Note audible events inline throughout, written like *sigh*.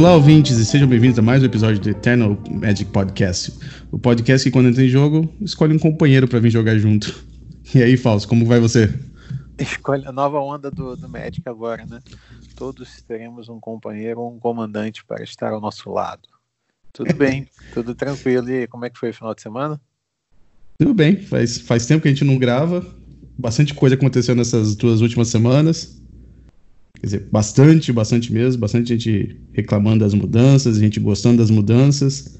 Olá, ouvintes, e sejam bem-vindos a mais um episódio do Eternal Magic Podcast. O podcast que, quando entra em jogo, escolhe um companheiro para vir jogar junto. E aí, Falso, como vai você? Escolhe a nova onda do, do Magic agora, né? Todos teremos um companheiro ou um comandante para estar ao nosso lado. Tudo bem, *laughs* tudo tranquilo. E como é que foi o final de semana? Tudo bem, faz, faz tempo que a gente não grava. Bastante coisa aconteceu nessas duas últimas semanas. Quer dizer, bastante, bastante mesmo, bastante gente reclamando das mudanças, gente gostando das mudanças.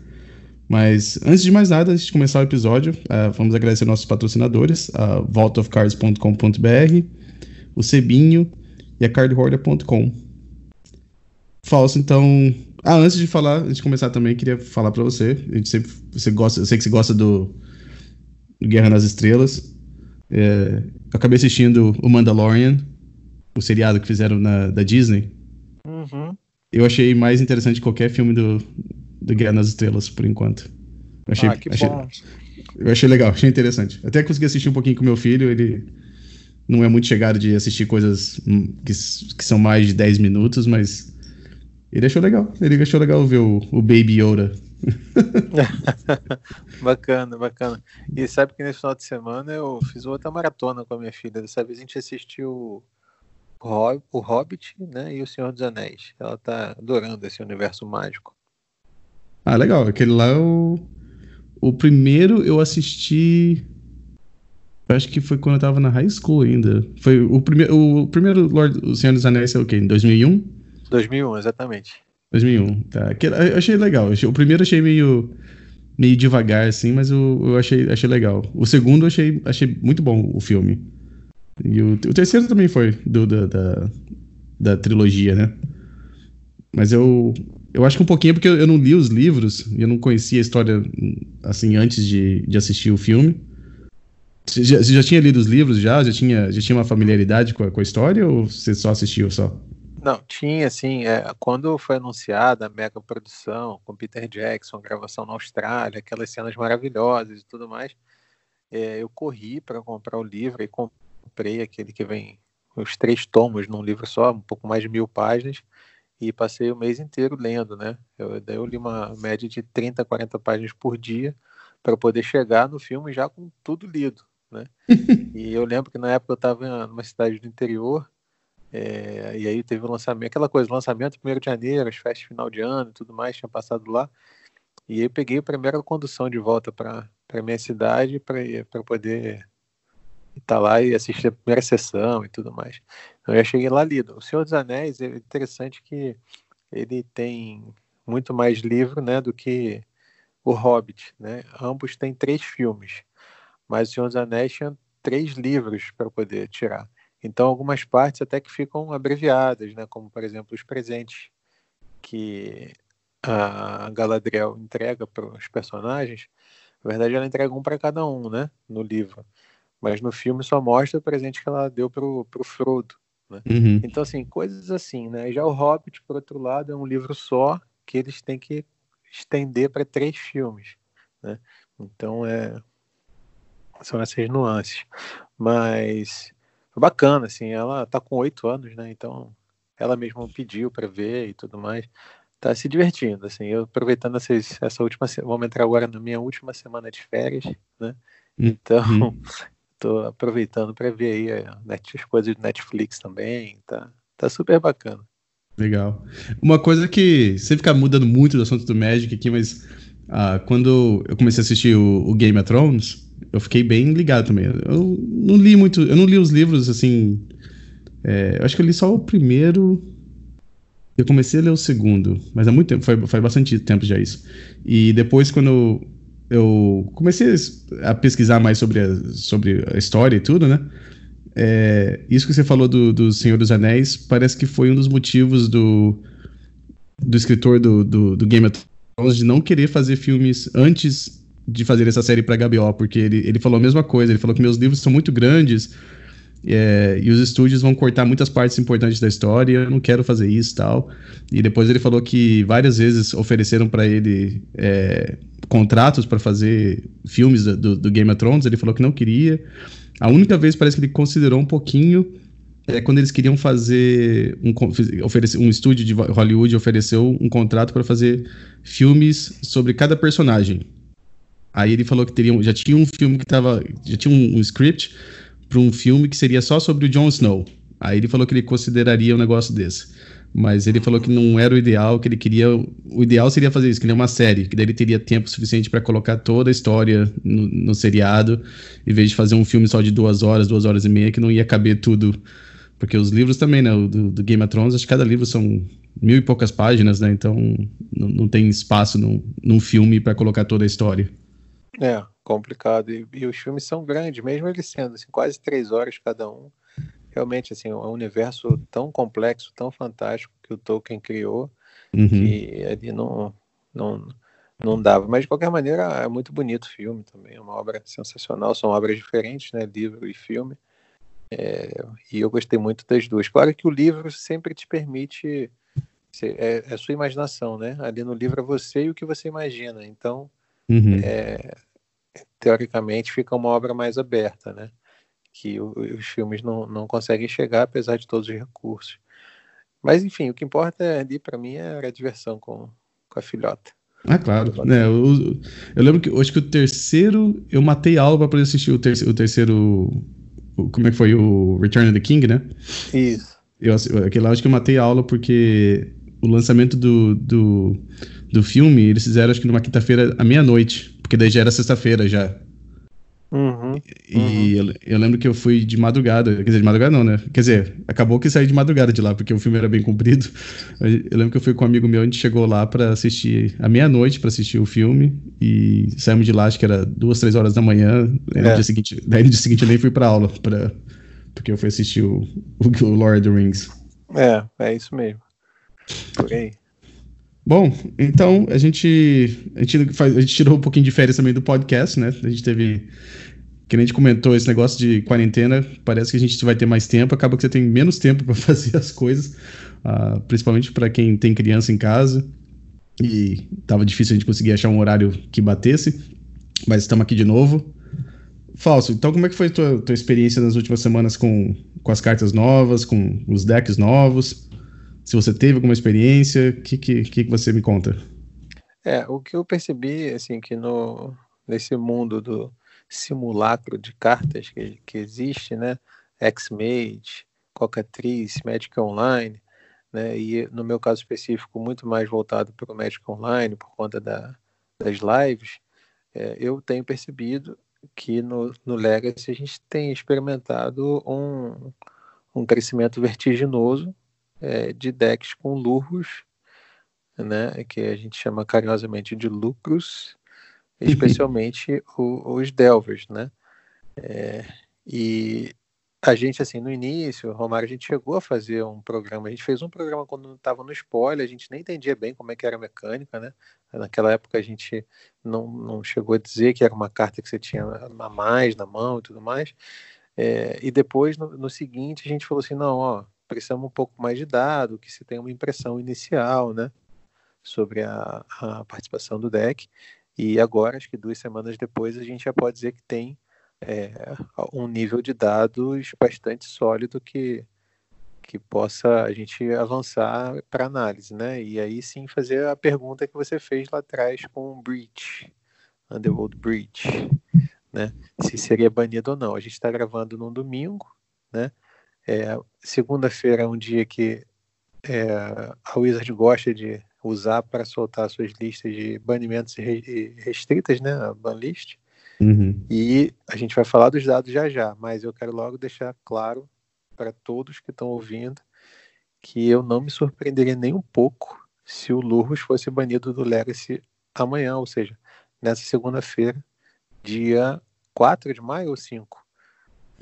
Mas antes de mais nada, antes de começar o episódio, uh, vamos agradecer nossos patrocinadores, a vaultofcards.com.br, o Cebinho e a cardhoarder.com. Falso, então. Ah, antes de falar, antes de começar também, queria falar para você. A gente sempre, você gosta, eu sei que você gosta do, Guerra nas Estrelas. É, eu acabei assistindo o Mandalorian o seriado que fizeram na, da Disney, uhum. eu achei mais interessante que qualquer filme do, do Guerra nas Estrelas, por enquanto. Eu achei, ah, que achei, bom. Eu achei legal, achei interessante. Até consegui assistir um pouquinho com meu filho, ele não é muito chegado de assistir coisas que, que são mais de 10 minutos, mas ele achou legal. Ele achou legal ver o, o Baby Yoda. *laughs* bacana, bacana. E sabe que nesse final de semana eu fiz outra maratona com a minha filha. Dessa vez a gente assistiu o Hobbit né, e o Senhor dos Anéis. Ela tá adorando esse universo mágico. Ah, legal. Aquele lá é o. O primeiro eu assisti. Eu acho que foi quando eu tava na high school ainda. Foi o, primeiro o primeiro Lord, o Senhor dos Anéis é o quê? Em 2001? 2001, exatamente. 2001, tá. eu achei legal. O primeiro eu achei meio meio devagar assim, mas eu, eu achei, achei legal. O segundo eu achei, achei muito bom o filme. E o, o terceiro também foi do, da, da, da, trilogia, né? Mas eu, eu acho que um pouquinho porque eu, eu não li os livros eu não conhecia a história assim antes de, de assistir o filme. Você já, você já, tinha lido os livros já? Já tinha, já tinha uma familiaridade com a, com a história ou você só assistiu só? Não, tinha, assim, é, quando foi anunciada a mega produção com Peter Jackson, gravação na Austrália, aquelas cenas maravilhosas e tudo mais, é, eu corri para comprar o livro e comprei aquele que vem os três tomos num livro só, um pouco mais de mil páginas, e passei o mês inteiro lendo, né? Eu, daí eu li uma média de 30, 40 páginas por dia para poder chegar no filme já com tudo lido, né? *laughs* e eu lembro que na época eu estava numa cidade do interior, é, e aí teve o lançamento, aquela coisa, lançamento 1 de janeiro, as festas final de ano e tudo mais, tinha passado lá. E aí eu peguei a primeira condução de volta para minha cidade para poder tá lá e assistir a primeira sessão e tudo mais. Então, eu já cheguei lá lido. O Senhor dos Anéis é interessante que ele tem muito mais livro, né, do que o Hobbit, né? Ambos têm três filmes, mas o Senhor dos Anéis tinha três livros para poder tirar. Então algumas partes até que ficam abreviadas, né, como por exemplo os presentes que a Galadriel entrega para os personagens. Na verdade, ela entrega um para cada um, né, no livro. Mas no filme só mostra o presente que ela deu pro, pro Frodo. Né? Uhum. Então, assim, coisas assim, né? Já o Hobbit, por outro lado, é um livro só que eles têm que estender para três filmes. Né? Então, é... são essas nuances. Mas foi bacana, assim, ela tá com oito anos, né? Então, ela mesma pediu para ver e tudo mais. Tá se divertindo, assim, eu aproveitando essas, essa última, vamos entrar agora na minha última semana de férias, né? Uhum. Então, uhum. *laughs* Tô aproveitando para ver aí eh, as coisas do Netflix também. Tá, tá super bacana. Legal. Uma coisa que você fica mudando muito do assunto do Magic aqui, mas ah, quando eu comecei a assistir o, o, Game of Thrones, eu fiquei bem ligado também. Eu não li muito, eu não li os livros assim. É, eu acho que eu li só o primeiro. Eu comecei a ler o segundo, mas há muito tempo, faz, faz bastante tempo já isso. E depois, quando eu comecei a pesquisar mais sobre a, sobre a história e tudo, né? É, isso que você falou do, do Senhor dos Anéis parece que foi um dos motivos do, do escritor do, do, do Game of Thrones de não querer fazer filmes antes de fazer essa série para HBO, porque ele, ele falou a mesma coisa. Ele falou que meus livros são muito grandes é, e os estúdios vão cortar muitas partes importantes da história, eu não quero fazer isso tal. E depois ele falou que várias vezes ofereceram para ele é, contratos para fazer filmes do, do, Game of Thrones, ele falou que não queria. A única vez parece que ele considerou um pouquinho é quando eles queriam fazer um, oferecer, um estúdio de Hollywood ofereceu um contrato para fazer filmes sobre cada personagem. Aí ele falou que teria, já tinha um filme que tava, já tinha um, um script para um filme que seria só sobre o Jon Snow. Aí ele falou que ele consideraria um negócio desse. Mas ele falou que não era o ideal, que ele queria. O ideal seria fazer isso, que ele é uma série, que daí ele teria tempo suficiente para colocar toda a história no, no, seriado, em vez de fazer um filme só de duas horas, duas horas e meia, que não ia caber tudo. Porque os livros também, né? Do, do Game of Thrones, acho que cada livro são mil e poucas páginas, né? Então não, não tem espaço num, num filme para colocar toda a história. É, complicado. E, e, os filmes são grandes, mesmo eles sendo assim, quase três horas cada um realmente assim, é um universo tão complexo, tão fantástico que o Tolkien criou, uhum. que ali não, não, não dava. Mas de qualquer maneira é muito bonito o filme também, é uma obra sensacional, são obras diferentes, né, livro e filme. É, e eu gostei muito das duas. Claro que o livro sempre te permite é, é a sua imaginação, né? Ali no livro é você e o que você imagina. Então, uhum. é, teoricamente, fica uma obra mais aberta, né? Que os filmes não, não conseguem chegar, apesar de todos os recursos. Mas, enfim, o que importa é, ali para mim era a diversão com, com a filhota. Ah, claro. É, eu, eu, lembro que acho que o terceiro eu matei aula para poder assistir o, terceiro, o terceiro. Como é que foi? O Return of the King, né? Isso. Eu, aquele lá acho que eu matei a aula porque o lançamento do, do, do filme eles fizeram acho que numa quinta-feira à meia-noite, porque daí já era sexta-feira já. Uhum, e uhum. Eu, eu, lembro que eu fui de madrugada, quer dizer, de madrugada não, né? Quer dizer, acabou que saí de madrugada de lá, porque o filme era bem comprido. *laughs* Eu lembro que eu fui com um amigo meu, a gente chegou lá para assistir, à meia-noite para assistir o filme, e saímos de lá, acho que era duas, três horas da manhã. É. No dia seguinte, daí no dia seguinte eu nem fui pra aula, pra, porque eu fui assistir o, o, o Lord of the Rings. É, é isso mesmo. Por aí. Bom, então a gente, a gente, faz, a gente tirou um pouquinho de férias também do podcast, né? A gente teve. Que a gente comentou esse negócio de quarentena, parece que a gente vai ter mais tempo, acaba que você tem menos tempo *laughs* para fazer as coisas, uh, principalmente para quem tem criança em casa. E tava difícil a gente conseguir achar um horário que batesse, mas estamos aqui de novo. Falso, então como é que foi a tua, tua experiência nas últimas semanas com, com as cartas novas, com os decks novos? Se você teve alguma experiência, o que, que, que você me conta? É, o que eu percebi, assim, que no, nesse mundo do simulacro de cartas que, que existe, né, X-Mage, Cocatriz, Magic Online, né, e no meu caso específico, muito mais voltado para o Magic Online, por conta da, das lives, é, eu tenho percebido que no, no Legacy a gente tem experimentado um, um crescimento vertiginoso é, de decks com lurros, né, que a gente chama carinhosamente de lucros, *laughs* especialmente o, os delvers, né? É, e a gente, assim, no início, Romário, a gente chegou a fazer um programa, a gente fez um programa quando estava no spoiler, a gente nem entendia bem como é que era a mecânica, né? Naquela época a gente não, não chegou a dizer que era uma carta que você tinha a mais na mão e tudo mais. É, e depois, no, no, seguinte, a gente falou assim, não, ó, precisamos um pouco mais de dado, que se tenha uma impressão inicial, né, sobre a, a, participação do deck. E agora, acho que duas semanas depois, a gente já pode dizer que tem é, um nível de dados bastante sólido que, que possa a gente avançar para análise, né? E aí sim fazer a pergunta que você fez lá atrás com o Breach, Underworld Breach, né? Se seria banido ou não. A gente está gravando num domingo, né? É, Segunda-feira é um dia que é, a Wizard gosta de usar para soltar suas listas de banimentos restritas, né? A banlist. Uhum. E a gente vai falar dos dados já já, mas eu quero logo deixar claro para todos que estão ouvindo que eu não me surpreenderia nem um pouco se o Lurros fosse banido do Legacy amanhã, ou seja, nessa segunda-feira, dia 4 de maio ou 5?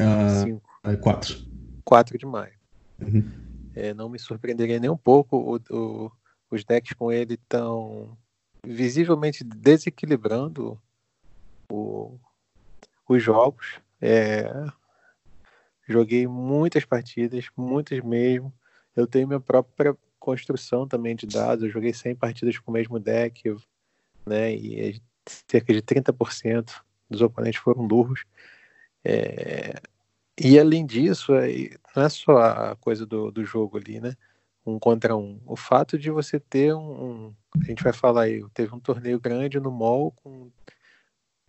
Uh, 5. É 4. 4 de maio. Uhum. É, não me surpreenderia nem um pouco. O, o, os decks com ele estão visivelmente desequilibrando o, os jogos. É, joguei muitas partidas, muitas mesmo. Eu tenho minha própria construção também de dados. Eu joguei 100 partidas com o mesmo deck, né? E cerca de 30% dos oponentes foram burros. É, E além disso, é, não é só a coisa do, do jogo ali, né? Um contra um. O fato de você ter um, a gente vai falar aí, teve um torneio grande no mall com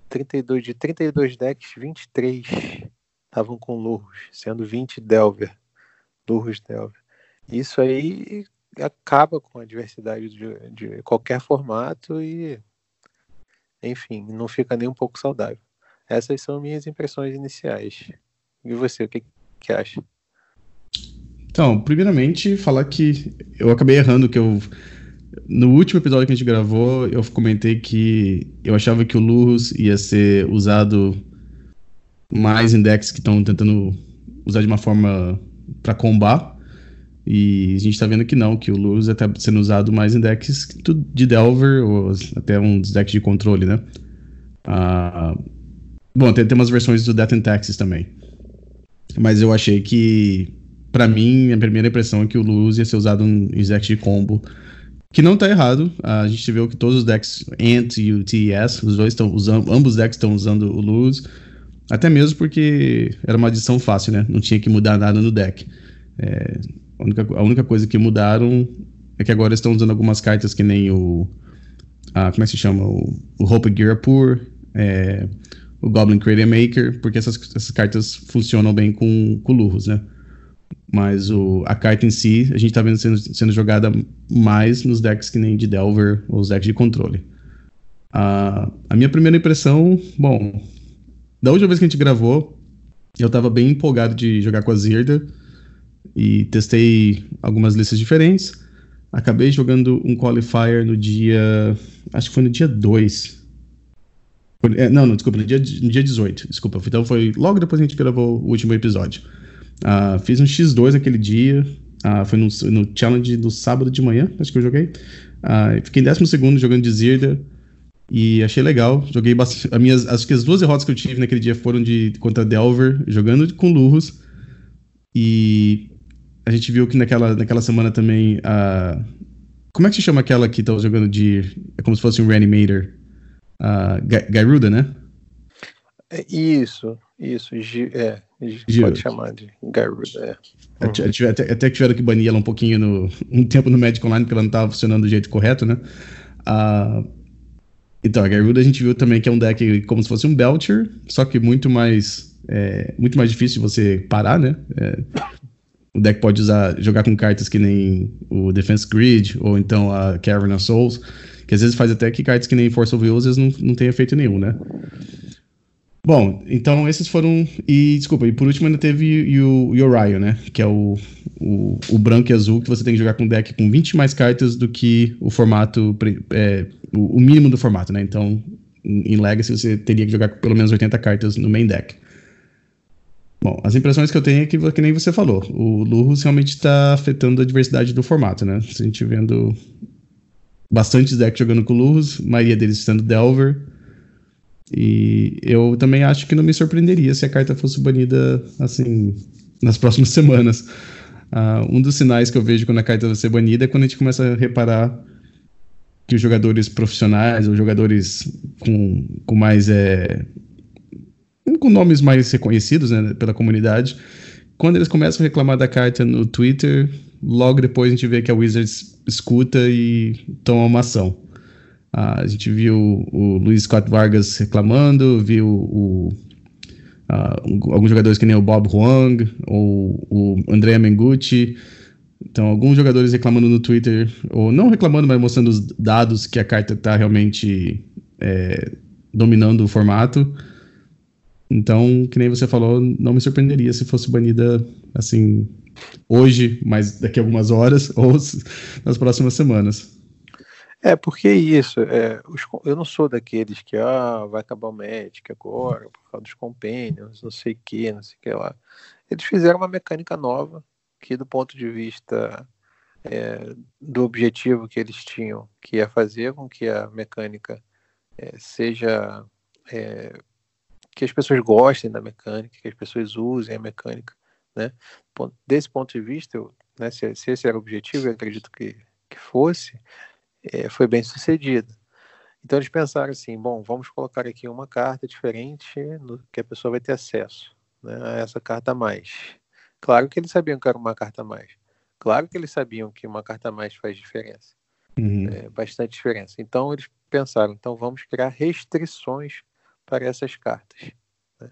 32, de 32 decks, 23 estavam com Lurros, sendo 20 Delver. Lurros Delver. Isso aí acaba com a diversidade de, de qualquer formato e, enfim, não fica nem um pouco saudável. Essas são minhas impressões iniciais. E você, o que, que acha? Então, primeiramente, falar que eu acabei errando que eu. No último episódio que a gente gravou, eu comentei que eu achava que o Lurus ia ser usado mais em decks que estão tentando usar de uma forma para combar. E a gente está vendo que não, que o Lurus está sendo usado mais em decks de Delver, ou até uns decks de controle, né? Ah, bom, tem, tem umas versões do Death and Taxes também. Mas eu achei que, para mim, a primeira impressão é que o Luz ia ser usado em decks de combo. Que não tá errado. A gente viu que todos os decks Ant e o TES, os dois estão usando, ambos os decks estão usando o Luz. Até mesmo porque era uma adição fácil, né? Não tinha que mudar nada no deck. É, a, única, a, única, coisa que mudaram é que agora estão usando algumas cartas que nem o. Como é que se chama? O, o Hope Gearapur. É, o Goblin Creator Maker, porque essas, essas cartas funcionam bem com, com Lurros, né? Mas o, a carta em si, a gente tá vendo sendo, sendo jogada mais nos decks que nem de Delver ou os decks de controle. a a minha primeira impressão, bom, da última vez que a gente gravou, eu tava bem empolgado de jogar com a Zirda e testei algumas listas diferentes. Acabei jogando um qualifier no dia. Acho que foi no dia 2 é, não, não, desculpa, no dia, no dia 18. Desculpa. Então foi logo depois que a gente gravou o último episódio. Uh, fiz um X2 aquele dia. Uh, foi no, no, challenge do sábado de manhã, acho que eu joguei. Uh, fiquei em 12 jogando de Zirda. E achei legal. Joguei bastante. As minhas, acho que as duas derrotas que eu tive naquele dia foram de contra Delver, jogando com Lurros. E a gente viu que naquela, naquela semana também. Uh, como é que se chama aquela que tá jogando de. É como se fosse um Reanimator? A Garuda, né? É isso, isso. É, pode chamar de Garuda. É. Uhum. Até, até que tiveram que banir ela um pouquinho no, *laughs* um tempo no Magic Online, porque ela não estava funcionando do jeito correto, né? Uh, então, a Garuda a gente viu também que é um deck como se fosse um Belcher, só que muito mais, é, muito mais difícil de você parar, né? É, o deck pode usar, jogar com cartas que nem o Defense Grid, ou então a Cavern of Souls, que às vezes faz até que cartas que nem Force of Will, não, não tem efeito nenhum, né? Bom, então esses foram. E desculpa, e por último ainda teve o, o Orion, né? Que é o, o, o, branco e azul que você tem que jogar com deck com 20 mais cartas do que o formato. É, o, mínimo do formato, né? Então, em, Legacy você teria que jogar com pelo menos 80 cartas no main deck. Bom, as impressões que eu tenho é que, que nem você falou, o Lurus realmente está afetando a diversidade do formato, né? A gente vendo bastantes decks jogando com Lurus, maioria deles sendo Delver. E eu também acho que não me surpreenderia se a carta fosse banida assim nas próximas *laughs* semanas. Uh, um dos sinais que eu vejo quando a carta vai ser banida é quando a gente começa a reparar que os jogadores profissionais ou jogadores com, com mais é, com nomes mais reconhecidos né, pela comunidade, quando eles começam a reclamar da carta no Twitter, logo depois a gente vê que a Wizards escuta e toma uma ação. Ah, a gente viu o Luiz Scott Vargas reclamando, viu o, uh, alguns jogadores que nem o Bob Huang ou o André Mengucci. Então, alguns jogadores reclamando no Twitter, ou não reclamando, mas mostrando os dados que a carta está realmente é, dominando o formato. Então, que nem você falou, não me surpreenderia se fosse banida assim hoje, mas daqui a algumas horas *laughs* ou nas próximas semanas. É, porque isso, é, os, eu não sou daqueles que ah, vai acabar o Magic agora, por causa dos companions, não sei o que, não sei o que lá. Eles fizeram uma mecânica nova, que do ponto de vista é, do objetivo que eles tinham, que é fazer com que a mecânica é, seja é, que as pessoas gostem da mecânica, que as pessoas usem a mecânica, né? Desse ponto de vista, eu, né, se, se, esse era o objetivo, eu acredito que, que fosse, é, foi bem sucedido. Então eles pensaram assim, bom, vamos colocar aqui uma carta diferente no, que a pessoa vai ter acesso. né, a essa carta a mais. Claro que eles sabiam que era uma carta a mais. Claro que eles sabiam que uma carta a mais faz diferença. Uhum. É, bastante diferença. Então eles pensaram, então vamos criar restrições para essas cartas. Né?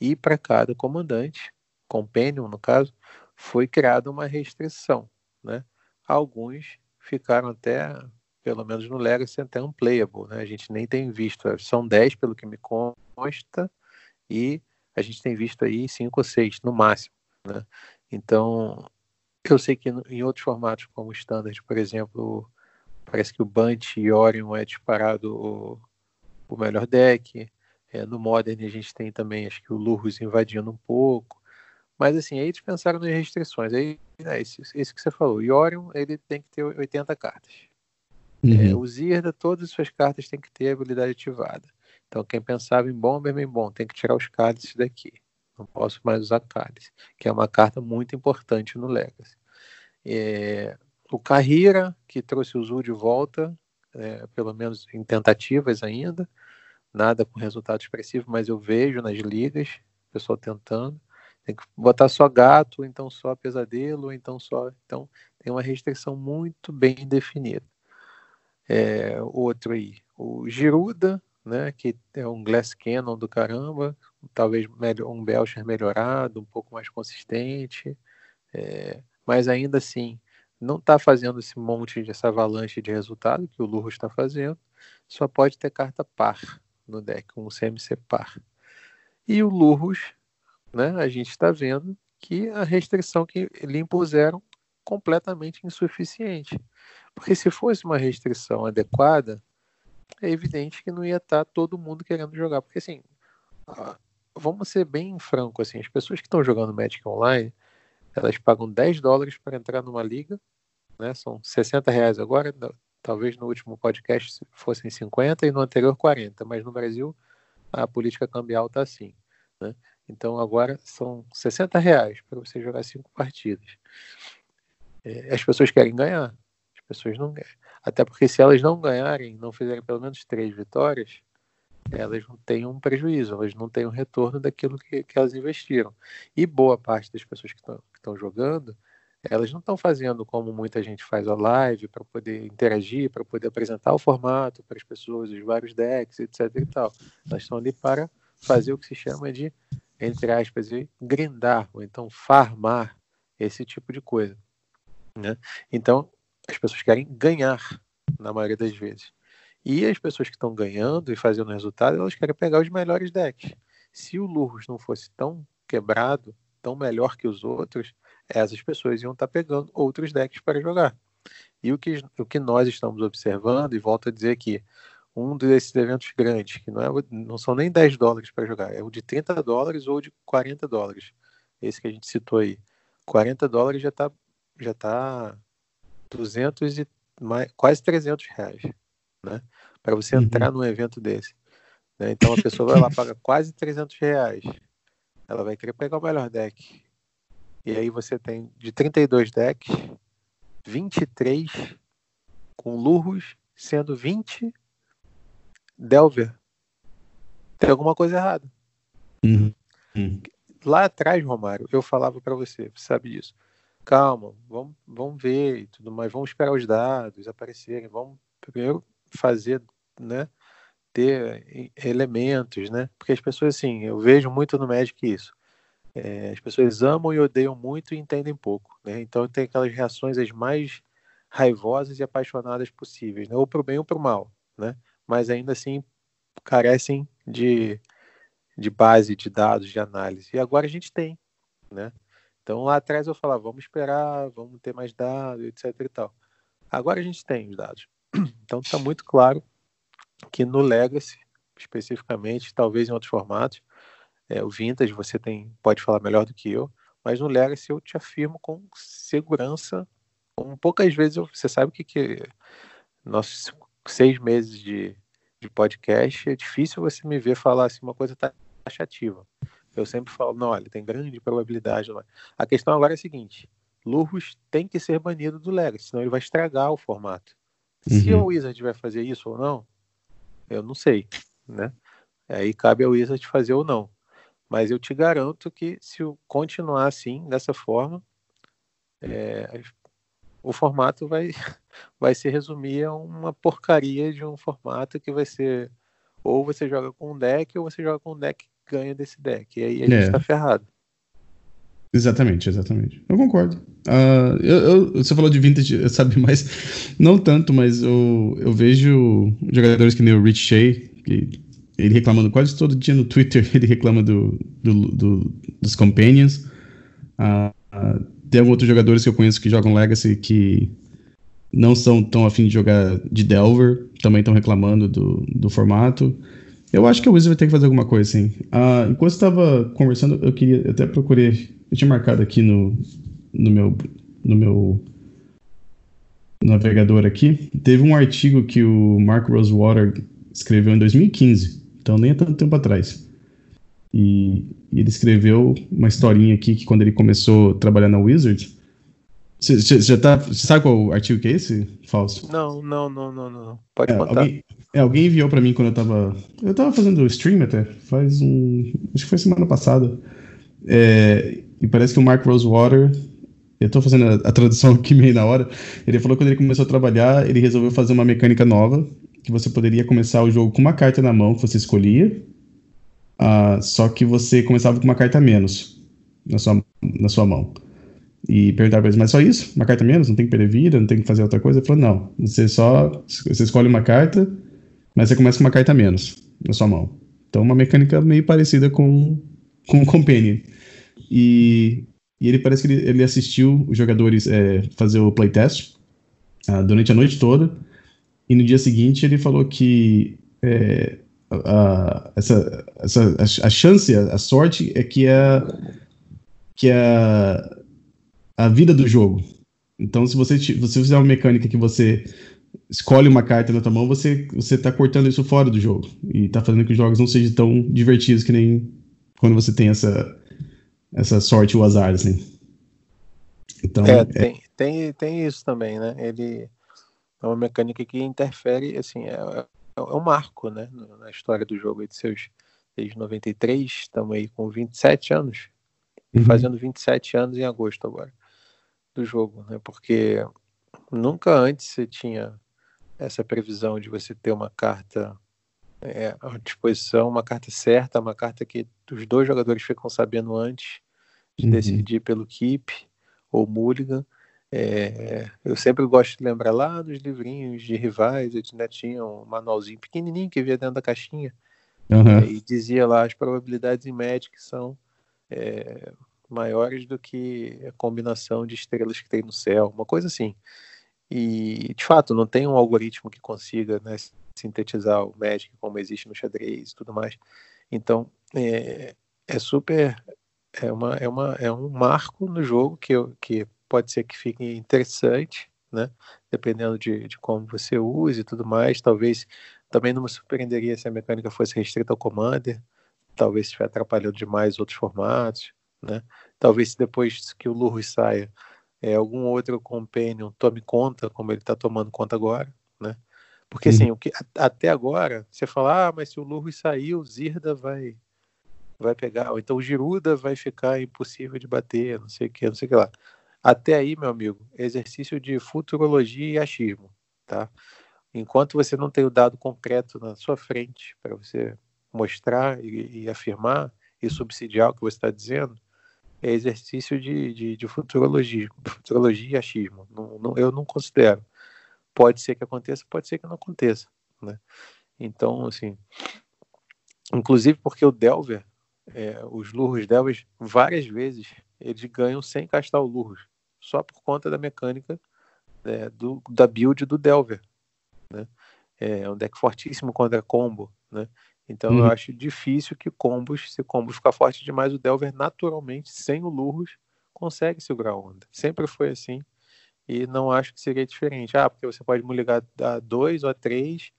E para cada comandante, companion no caso, foi criada uma restrição. Né? Alguns ficaram até, pelo menos no Legacy, até unplayable. Né? A gente nem tem visto, são 10 pelo que me consta, e a gente tem visto aí 5 ou 6 no máximo. Né? Então, eu sei que em outros formatos, como o Standard, por exemplo, parece que o Bunt e Orion é disparado o, o melhor deck. É, no Modern a gente tem também, acho que o Lurus invadindo um pouco. Mas assim, aí eles pensaram nas restrições. Aí, é isso, isso que você falou. O Orion, ele tem que ter 80 cartas. É, uhum. É, o Zirda, todas as suas cartas têm que ter habilidade ativada. Então, quem pensava em Bomberman, bom, tem que tirar os cálices daqui. Não posso mais usar cálice, que é uma carta muito importante no Legacy. É, o Carrira, que trouxe o Zul de volta, é, pelo menos em tentativas ainda, nada com resultado expressivo, mas eu vejo nas ligas, o pessoal tentando. Tem que botar só gato, ou então só pesadelo, ou então só. Então, tem uma restrição muito bem definida. É, outro aí, o Giruda, né, que é um Glass Cannon do caramba, talvez um Belcher melhorado, um pouco mais consistente, é, mas ainda assim não está fazendo esse monte de essa avalanche de resultado que o Lurro está fazendo, só pode ter carta par no deck, um CMC par. E o Lurros, né, a gente está vendo que a restrição que lhe impuseram completamente insuficiente. Porque se fosse uma restrição adequada, é evidente que não ia estar tá todo mundo querendo jogar. Porque assim, vamos ser bem franco, assim, as pessoas que estão jogando Magic Online, elas pagam 10 dólares para entrar numa liga, né? São 60 reais agora, talvez no último podcast fossem 50 e no anterior 40, mas no Brasil a política cambial está assim, né? Então agora são 60 reais para você jogar cinco partidas. É, as pessoas querem ganhar, as pessoas não. Até porque se elas não ganharem, não fizerem pelo menos três vitórias, elas não têm um prejuízo, elas não têm um retorno daquilo que, que elas investiram. E boa parte das pessoas que estão jogando, elas não estão fazendo como muita gente faz a live para poder interagir, para poder apresentar o formato para as pessoas, os vários decks, etc. e tal. Elas estão ali para fazer o que se chama de, entre aspas, grindar, ou então farmar esse tipo de coisa. Né? Então, as pessoas querem ganhar, na maioria das vezes. E as pessoas que estão ganhando e fazendo resultado, elas querem pegar os melhores decks. Se o Lurus não fosse tão quebrado, tão melhor que os outros, essas pessoas iam estar tá pegando outros decks para jogar. E o que, o que nós estamos observando, e volto a dizer que um desses eventos grandes, que não, é, não são nem 10 dólares para jogar, é o de 30 dólares ou de 40 dólares. Esse que a gente citou aí. 40 dólares já está já tá 200 e mais, quase 300 reais, né? Para você uhum. entrar num evento desse. Né? Então a pessoa vai lá, *laughs* paga quase 300 reais. Ela vai querer pegar o melhor deck. E aí você tem de 32 decks, 23 com lurros, sendo 20 Delver. Tem alguma coisa errada. Uhum. Uhum. Lá atrás, Romário, eu falava para você, você sabe disso. Calma, vamos, vamos ver e tudo mais, vamos esperar os dados aparecerem, vamos primeiro fazer, né? Ter elementos, né? Porque as pessoas, assim, eu vejo muito no Magic isso. É, as pessoas amam e odeiam muito e entendem pouco, né? Então tem aquelas reações as mais raivosas e apaixonadas possíveis, né? ou para o bem ou para o mal, né? Mas ainda assim carecem de, de base, de dados, de análise. E agora a gente tem, né? Então lá atrás eu falava, vamos esperar, vamos ter mais dados, etc e tal. Agora a gente tem os dados. *clears throat* Então está muito claro que no Legacy, especificamente, talvez em outros formatos, é, o Vintage você tem, pode falar melhor do que eu, mas no Legacy eu te afirmo com segurança, como poucas vezes eu, você sabe o que, que nossos seis meses de, de podcast é difícil você me ver falar assim uma coisa taxativa. Eu sempre falo, não, olha, tem grande probabilidade. A questão agora é a seguinte: Lurros tem que ser banido do Legacy, senão ele vai estragar o formato. Uhum. Se o Wizard vai fazer isso ou não, eu não sei, né? Aí cabe ao Wizard fazer ou não. Mas eu te garanto que se continuar assim, dessa forma, é, o formato vai, *laughs* vai se resumir a uma porcaria de um formato que vai ser ou você joga com um deck ou você joga com um deck que ganha desse deck. E aí a gente é. tá ferrado. Exatamente, exatamente. Eu concordo. Uh, eu, eu, você falou de vintage, sabe, *laughs* mas não tanto, mas eu, eu vejo jogadores que nem o Rich Shea, que ele reclamando quase todo dia no Twitter, *laughs* ele reclama do, do, do dos Companions. Uh, uh, tem outros jogadores que eu conheço que jogam Legacy que não são tão afim de jogar de Delver, também estão reclamando do, do formato. Eu acho que a Wizard vai ter que fazer alguma coisa assim. Uh, enquanto estava conversando, eu queria até procurei, eu tinha marcado aqui no, no meu no meu navegador aqui, teve um artigo que o Mark Rosewater escreveu em 2015, então nem é tanto tempo atrás. E, e ele escreveu uma historinha aqui que quando ele começou a trabalhar na Wizard, você já tá. Você sabe qual artigo que é esse, Falso? Não, não, não, não, não. Pode é, contar. Alguém, é, alguém enviou pra mim quando eu tava. Eu tava fazendo stream até, faz um. Acho que foi semana passada. É, e parece que o Mark Rosewater. Eu tô fazendo a, a tradução *laughs* aqui meio na hora. Ele falou que quando ele começou a trabalhar, ele resolveu fazer uma mecânica nova. Que você poderia começar o jogo com uma carta na mão que você escolhia. Uh, só que você começava com uma carta a menos na sua, na sua mão. E perguntaram pra eles, mas só isso? Uma carta menos? Não tem que perder vida? Não tem que fazer outra coisa? Ele falou, não. Você só. Você escolhe uma carta, mas você começa com uma carta menos na sua mão. Então, uma mecânica meio parecida com, com o Companion. E, e ele parece que ele, ele assistiu os jogadores é, fazer o playtest uh, durante a noite toda. E no dia seguinte ele falou que é, a, essa, essa, a, chance, a, a sorte é que é que é a vida do jogo. Então, se você, se você fizer uma mecânica que você escolhe uma carta na tua mão, você, você tá cortando isso fora do jogo. E tá fazendo que os jogos não sejam tão divertidos que nem quando você tem essa, essa sorte ou azar, assim. Então, é, é... Tem, tem, tem isso também, né? Ele é uma mecânica que interfere, assim, é, é, é um marco, né? Na história do jogo de seus desde 93, estamos aí com 27 anos, uhum. fazendo 27 anos em agosto agora do jogo, né? Porque nunca antes você tinha essa previsão de você ter uma carta é, à disposição, uma carta certa, uma carta que os dois jogadores ficam sabendo antes de uhum. decidir pelo keep ou mulligan. É, eu sempre gosto de lembrar lá nos livrinhos de rivais, eu tinha, tinha um manualzinho pequenininho que via dentro da caixinha uhum. é, e dizia lá as probabilidades em Magic são é, maiores do que a combinação de estrelas que tem no céu, uma coisa assim. E, de fato, não tem um algoritmo que consiga né, sintetizar o Magic como existe no xadrez e tudo mais. Então, é, é super. É, uma, é, uma, é um marco no jogo que, que pode ser que fique interessante, né? Dependendo de, de como você use e tudo mais. Talvez também não me surpreenderia se a mecânica fosse restrita ao Commander. Talvez estiver atrapalhando demais outros formatos né? Talvez depois que o Lurus saia, é, algum outro companion tome conta, como ele está tomando conta agora, né? Porque assim, o que, até agora, você fala, ah, mas se o Lurus sair, o Zirda vai vai pegar, ou então o Giruda vai ficar impossível de bater, não sei o que, não sei o que lá. Até aí, meu amigo, exercício de futurologia e achismo, tá? Enquanto você não tem o dado concreto na sua frente para você mostrar e, e afirmar e subsidiar o que você está dizendo, é exercício de, de, de futurologia, futurologia e achismo. Não, não, eu não considero. Pode ser que aconteça, pode ser que não aconteça. Né? Então, assim, inclusive porque o Delver, é, os Lurros Delvers, várias vezes eles ganham sem castar o Lurros, só por conta da mecânica é, do, da build do Delver. Né? É um deck fortíssimo contra combo, né? Então uhum. eu acho difícil que combos, se combo ficar forte demais, o Delver naturalmente, sem o Lurros, consegue segurar a onda. Sempre foi assim. E não acho que seria diferente. Ah, porque você pode ligar a dois ou a três,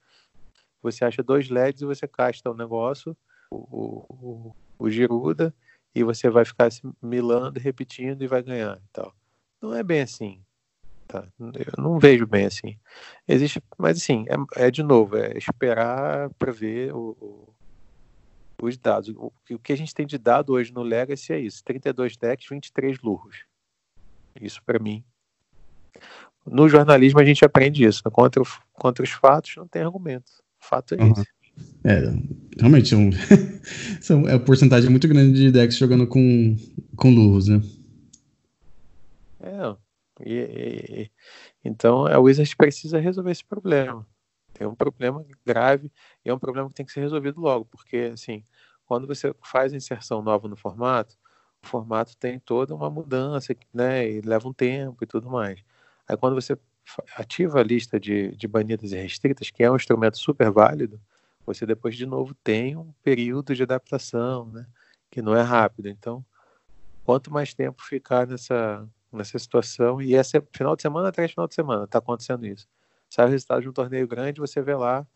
você acha dois LEDs e você casta o negócio, o, o, o Giruda, e você vai ficar se milando, repetindo e vai ganhar. Então, não é bem assim. Tá? Eu não vejo bem assim. Existe, mas assim, é, é de novo, é esperar para ver o, os dados. O, o que a gente tem de dado hoje no Legacy é isso: 32 decks, 23 lurros. Isso para mim. No jornalismo a gente aprende isso. Né? Contra, contra os fatos não tem argumento. O fato é uhum. esse. É, realmente, um, *laughs* são, é uma porcentagem muito grande de decks jogando com, com lurros, né? É, e, e, então a Wizards precisa resolver esse problema. Tem um problema grave e é um problema que tem que ser resolvido logo, porque assim, quando você faz a inserção nova no formato, o formato tem toda uma mudança, né, e leva um tempo e tudo mais. Aí quando você ativa a lista de, de banidas e restritas, que é um instrumento super válido, você depois de novo tem um período de adaptação, né, que não é rápido. Então, quanto mais tempo ficar nessa nessa situação e essa é final de semana atrás final de semana está acontecendo isso. Sai o resultado de um torneio grande, você vê lá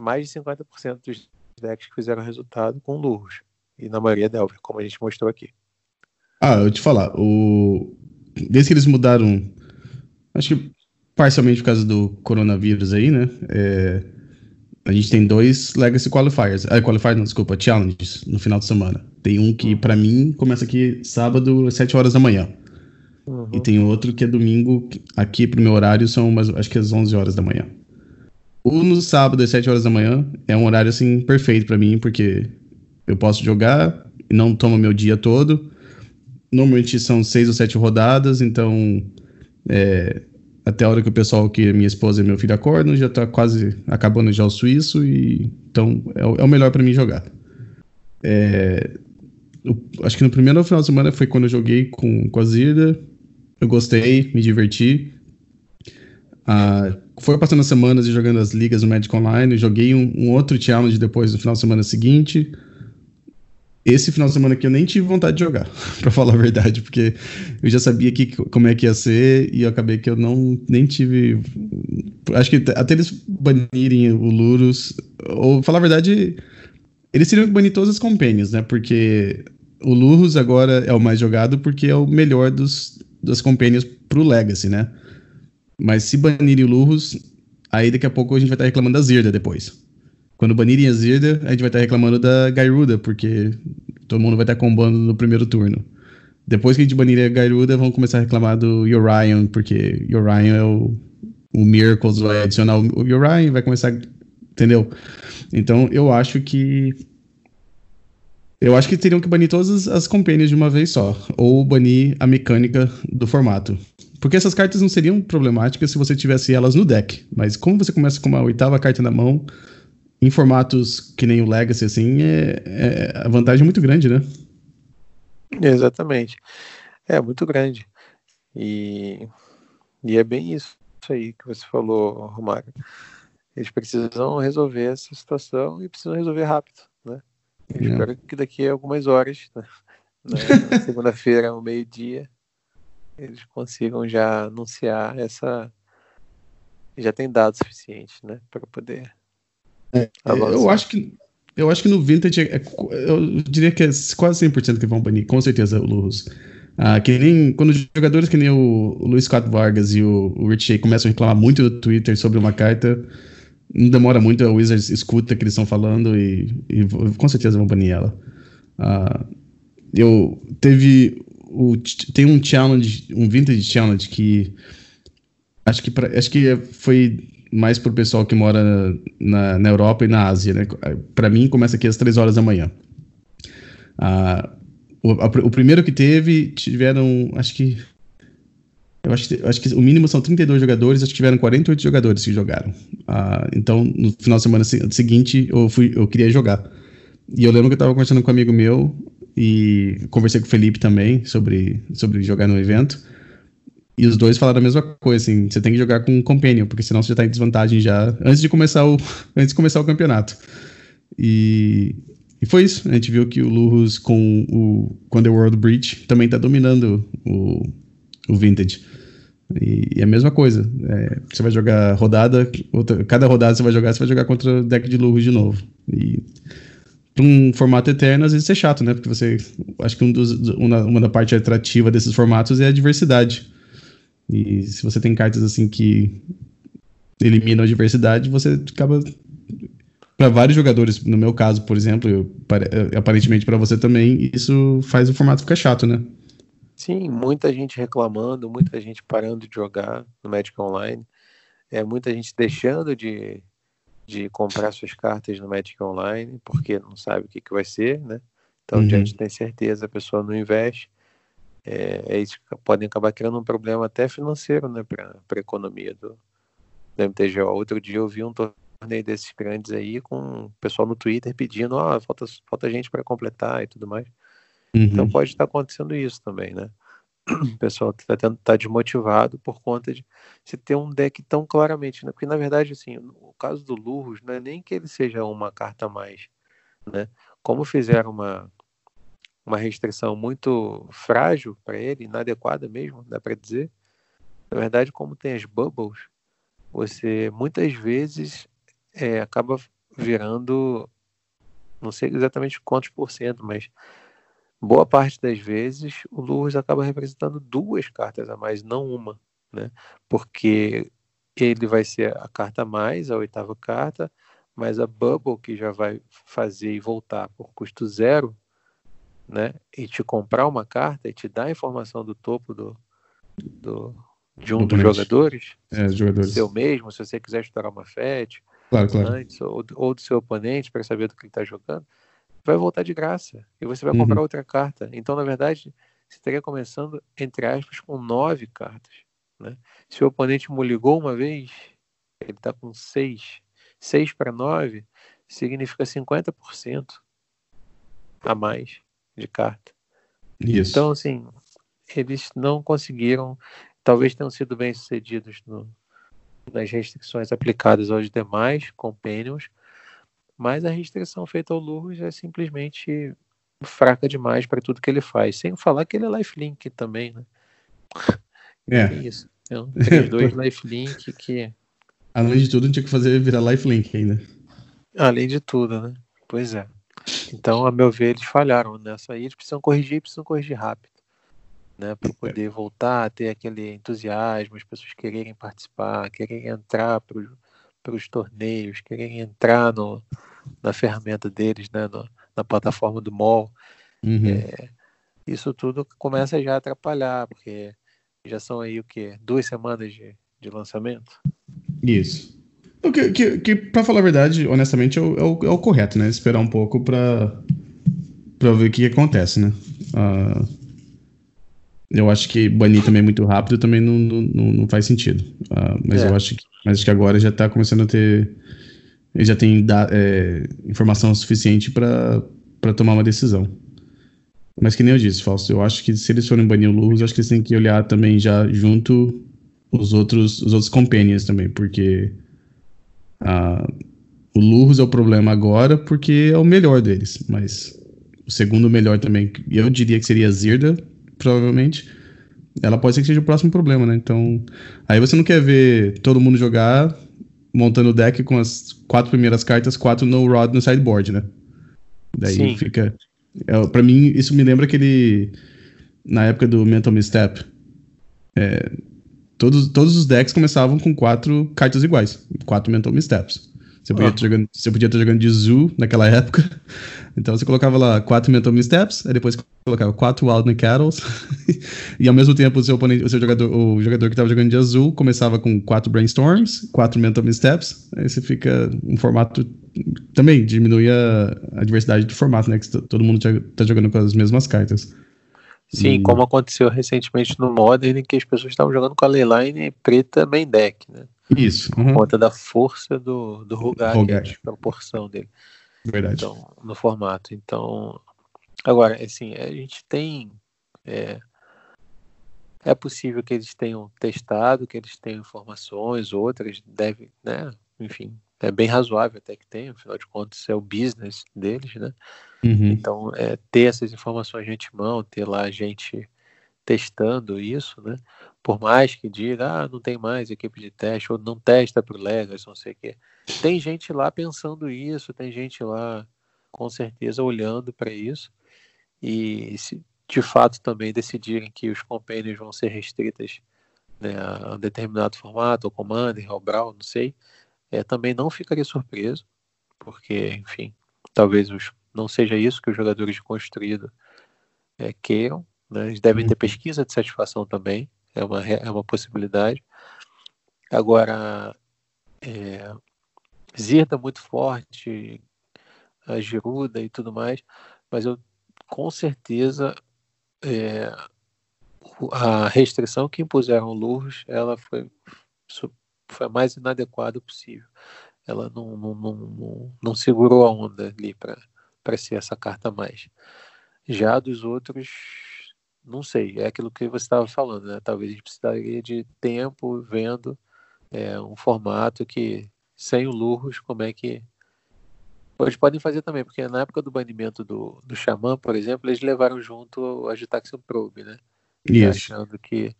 mais de 50% dos decks que fizeram resultado com lurros. E na maioria Delver, como a gente mostrou aqui. Ah, eu te falar, o... desde que eles mudaram, acho que parcialmente por causa do coronavírus aí, né? É... A gente tem dois Legacy Qualifiers. Ah, Qualifiers, não, desculpa, Challenges no final de semana. Tem um que, para mim, começa aqui sábado, às 7 horas da manhã. Uhum. E tem outro que é domingo, aqui pro meu horário, são umas, acho que às 11 horas da manhã. O no sábado, às 7 horas da manhã, é um horário, assim, perfeito para mim, porque eu posso jogar não tomo meu dia todo. Normalmente são seis ou sete rodadas, então é, até a hora que o pessoal, que minha esposa e meu filho acordam, já tá quase acabando já o suíço, e então é, é o melhor para mim jogar. É, eu, acho que no primeiro final de semana foi quando eu joguei com, com a Zirda, eu gostei, me diverti. Ah, foi passando as semanas e jogando as ligas no Magic Online. Joguei um, um, outro challenge depois no final de semana seguinte. Esse final de semana aqui eu nem tive vontade de jogar, *laughs* para falar a verdade, porque eu já sabia que, como é que ia ser e eu acabei que eu não nem tive. Acho que até eles banirem o Lurus, ou falar a verdade, eles teriam que banir todas as companions, né? Porque o Lurus agora é o mais jogado porque é o melhor dos, das companhias pro Legacy, né? Mas se banirem o Lurus, aí daqui a pouco a gente vai estar reclamando da Zirda depois. Quando banirem a Zirda, a gente vai estar reclamando da Gairuda, porque todo mundo vai estar combando no primeiro turno. Depois que a gente banir a Gairuda, vão começar a reclamar do Orion, porque Orion é o, o Miracles, vai adicionar o Orion, vai começar. Entendeu? Então eu acho que eu acho que teriam que banir todas as companions de uma vez só, ou banir a mecânica do formato. Porque essas cartas não seriam problemáticas se você tivesse elas no deck, mas como você começa com uma oitava carta na mão, em formatos que nem o Legacy, assim, é, é a vantagem é muito grande, né? Exatamente. É muito grande. E, e é bem isso, aí que você falou, Romário. Eles precisam resolver essa situação e precisam resolver rápido? Eu é. espero que daqui a algumas horas, *laughs* né? na segunda-feira, ao meio-dia, eles consigam já anunciar essa. Já tem dados suficientes, né, para poder. É, eu acho que eu acho que no Vintage, é, eu diria que é quase 100% que vão banir, com certeza, o Lurus. Ah, que nem quando jogadores que nem o, o Luiz Scott Vargas e o, o Rich Shea começam a reclamar muito no Twitter sobre uma carta, não demora muito, a Wizards escuta o que eles estão falando e, e, com certeza vão banir ela. Uh, eu teve o, tem um challenge, um vintage challenge que acho que pra, acho que foi mais pro pessoal que mora na, na Europa e na Ásia, né? Para mim começa aqui às 3 horas da manhã. Uh, o, a, o primeiro que teve tiveram, acho que eu acho, que, acho que o mínimo são 32 jogadores, acho que tiveram 48 jogadores que jogaram. Uh, então, no final de semana seguinte, eu, fui, eu queria jogar. E eu lembro que eu estava conversando com um amigo meu e conversei com o Felipe também sobre, sobre jogar no evento. E os dois falaram a mesma coisa, assim, você tem que jogar com um companion, porque senão você já está em desvantagem já antes de começar o, *laughs* antes de começar o campeonato. E, e foi isso. A gente viu que o Lurus com o, com The World Breach também está dominando o, o Vintage. E, e a mesma coisa. É, você vai jogar rodada, outra, cada rodada você vai jogar, você vai jogar contra o deck de lurros de novo. E para um formato eterno, às vezes é chato, né? Porque você. Acho que um dos, uma, uma da parte atrativa desses formatos é a diversidade. E se você tem cartas assim que eliminam a diversidade, você acaba para vários jogadores, no meu caso, por exemplo, eu, aparentemente para você também, isso faz o formato ficar chato, né? Sim, muita gente reclamando, muita gente parando de jogar no Magic Online, é, muita gente deixando de, de comprar suas cartas no Magic Online, porque não sabe o que, que vai ser, né? Então, uhum. gente tem certeza, a pessoa não investe. É, é isso podem acabar criando um problema até financeiro, né, para a economia do, do MTGO. Outro dia eu vi um torneio torneio desses grandes aí com o pessoal no Twitter pedindo, ó, oh, falta, falta gente para completar e tudo mais. Uhum. Então pode estar acontecendo isso também, né? O pessoal está tá desmotivado por conta de se ter um deck tão claramente, né? Porque na verdade, assim, o caso do Lurros não é nem que ele seja uma carta a mais, né? Como fizeram uma uma restrição muito frágil para ele, inadequada mesmo, dá para dizer. Na verdade, como tem as bubbles, você muitas vezes é, acaba virando, não sei exatamente quantos por cento, mas boa parte das vezes o Lewis acaba representando duas cartas a mais, não uma, né? Porque ele vai ser a carta a mais, a oitava carta, mas a Bubble que já vai fazer e voltar por custo zero, né? E te comprar uma carta e te dar a informação do topo do, do de um dos jogadores, é, jogadores, seu mesmo, se você quiser estourar uma FET, claro, claro. antes ou, ou, do seu oponente para saber do que ele está jogando, vai voltar de graça e você vai uhum. comprar outra carta. Então, na verdade, você estaria começando, entre aspas, com nove cartas. Né? Se o oponente ligou uma vez, ele está com seis. Seis para nove significa 50% a mais de carta. Isso. Então, assim, eles não conseguiram, talvez tenham sido bem sucedidos no, nas restrições aplicadas aos demais companions, mas a restrição feita ao Lurus é simplesmente fraca demais para tudo que ele faz. Sem falar que ele é lifelink também, né? *laughs* É. é isso. É um 3-2 lifelink que. Além de tudo, não tinha que fazer virar lifelink ainda. Além de tudo, né? Pois é. Então, a meu ver, eles falharam nessa aí. Eles precisam corrigir, precisam corrigir rápido né, para poder voltar a ter aquele entusiasmo, as pessoas quererem participar, quererem entrar para os torneios, quererem entrar no, na ferramenta deles, né, no, na plataforma do mall. Uhum. É, isso tudo começa já a atrapalhar, porque já são aí o que? Duas semanas de, de lançamento? Isso. O que, que, que para falar a verdade, honestamente, é o, é o, é o correto, né? Esperar um pouco para ver o que, que acontece, né? Uh, eu acho que banir também muito rápido também não, não, não faz sentido. Uh, mas é. eu acho que, mas acho que agora já está começando a ter. Já tem da, é, informação suficiente para tomar uma decisão. Mas que nem eu disse, Fausto, eu acho que se eles forem banir o Lurus, acho que eles têm que olhar também já junto os outros, os outros companions também, porque uh, o Lurus é o problema agora porque é o melhor deles, mas o segundo melhor também, eu diria que seria Zirda, provavelmente, ela pode ser que seja o próximo problema, né? Então, aí você não quer ver todo mundo jogar montando o deck com as quatro primeiras cartas, quatro no rod no sideboard, né? Daí Sim. fica. É, para mim, isso me lembra aquele. Na época do Mental Misstep. É, todos, todos os decks começavam com quatro cartas iguais, quatro Mental Missteps. Você podia, estar jogando, você podia estar jogando de Zoo naquela *laughs* época. Então você colocava lá quatro Mental Missteps, aí depois colocava quatro Wild Cattles. *laughs* e ao mesmo tempo o seu, oponente, o seu jogador, o jogador que estava jogando de azul começava com quatro Brainstorms, quatro Mental Missteps. Aí você fica um formato. Também diminui a, a diversidade do formato, né? Que todo mundo está jogando com as mesmas cartas. Sim, e... como aconteceu recentemente no Modern, em que as pessoas estavam jogando com a Leyline preta main deck, né? Isso. Uhum. Por conta da força do, do Rugag, a proporção dele. Verdade. Então, no formato. Então, agora, assim, a gente tem. É, é possível que eles tenham testado, que eles tenham informações, outras devem, né? Enfim, é bem razoável até que tenham, afinal de contas é o business deles, né? Uhum. Então, é, ter essas informações de antemão, ter lá gente testando isso, né? Por mais que diga, ah, não tem mais equipe de teste, ou não testa para o Legacy, não sei o quê. Tem gente lá pensando isso, tem gente lá, com certeza, olhando para isso. E se de fato também decidirem que os companions vão ser restritas né, a um determinado formato, ou Commander, ou Brawl, não sei, é, também não ficaria surpreso, porque, enfim, talvez os, não seja isso que os jogadores de construído é, queiram. Né? Eles devem ter uhum. pesquisa de satisfação também, é uma, é uma possibilidade. Agora, é, Zirda muito forte, a Giruda e tudo mais, mas eu com certeza é, a restrição que impuseram Lurros, ela foi, foi a mais inadequada possível. Ela não, não, não, não segurou a onda ali para ser essa carta mais. Já dos outros, não sei, é aquilo que você estava falando, né? Talvez a gente precisaria de tempo vendo é, um formato que, sem o Lurros, como é que. Eles podem fazer também, porque na época do banimento do, do Xamã, por exemplo, eles levaram junto o Agitaxian Probe, né? Isso. Achando que.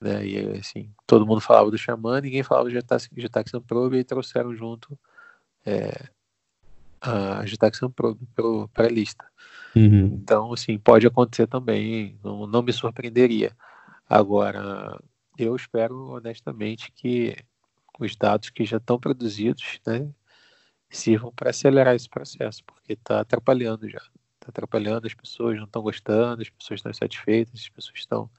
Né, e assim, todo mundo falava do Xamã, ninguém falava de Agitaxian Probe, e trouxeram junto é, a Agitaxian Probe para a lista. Uhum. Então, assim, pode acontecer também, não, não me surpreenderia. Agora, eu espero honestamente que os dados que já estão produzidos né, sirvam para acelerar esse processo, porque está atrapalhando já. Está atrapalhando, as pessoas não estão gostando, as pessoas estão insatisfeitas, as pessoas estão.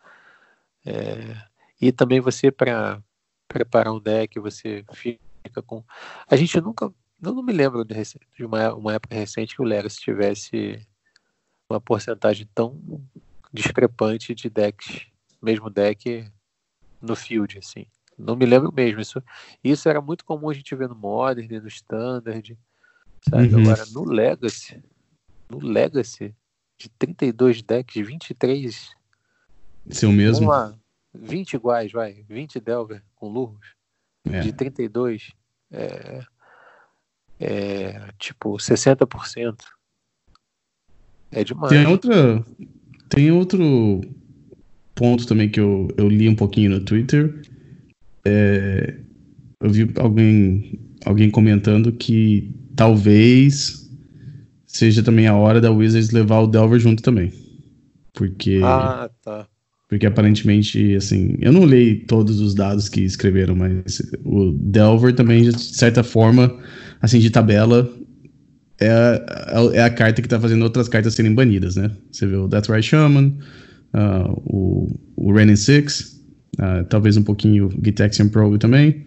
É... E também você, para preparar um deck, você fica com. A gente nunca. Eu não me lembro de, uma, uma época recente que o Legacy tivesse uma porcentagem tão discrepante de decks, mesmo deck no field, assim. Não me lembro mesmo. Isso, isso era muito comum a gente ver no Modern, no Standard, sabe? Uhum. Agora, no Legacy, no Legacy, de 32 decks, 23... Seu mesmo? Uma, 20 iguais, vai. 20 Delver com Lurros. É. De 32, é, é tipo 60%. É demais. Tem outra. Tem outro ponto também que eu, eu li um pouquinho no Twitter. É, eu vi alguém, alguém comentando que talvez seja também a hora da Wizards levar o Delver junto também. Porque. Ah, tá. Porque aparentemente, assim, eu não li todos os dados que escreveram, mas o Delver também, de certa forma, assim, de tabela, é a, é a carta que tá fazendo outras cartas serem banidas, né? Você vê o Death Right Shaman, uh, o, o Renin Six, uh, talvez um pouquinho o Gitaxian Probe também.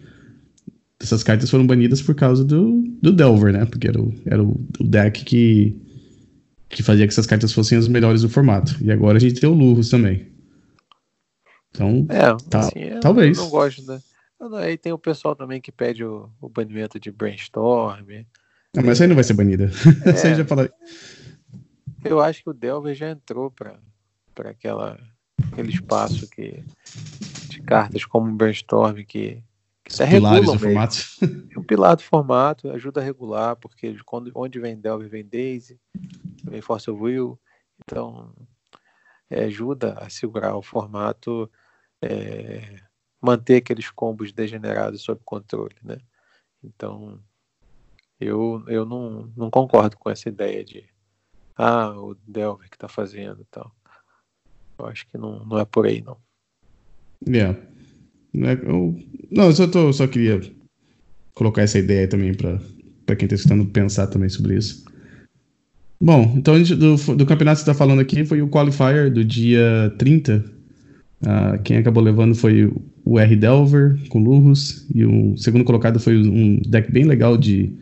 Essas cartas foram banidas por causa do, do Delver, né? Porque era o, era o, o deck que, que fazia que essas cartas fossem as melhores do formato. E agora a gente tem o Lurros também. Então, é, tá, assim, talvez. Não gosto, né? Aí tem o pessoal também que pede o, o banimento de Brainstorm. Ah, mas isso aí não vai ser banida. *laughs* É, já falei. Eu acho que o Delver já entrou para aquela aquele espaço que de cartas como o Brainstorm que, que Os pilares do formato. Um pilar do formato, ajuda a regular, porque quando, onde vem Delver vem Daisy, vem Force of Will, então é, ajuda a segurar o formato, é, manter aqueles combos degenerados sob controle, né? Então eu, eu não, não concordo com essa ideia de ah, o Delver que está fazendo e tal. Eu acho que não, não é por aí, não. Yeah. É, eu, não, eu só, tô, só queria colocar essa ideia também para quem está escutando pensar também sobre isso. Bom, então do, do campeonato que você está falando aqui foi o qualifier do dia 30. Uh, quem acabou levando foi o R. Delver com Lurros. E o segundo colocado foi um deck bem legal de,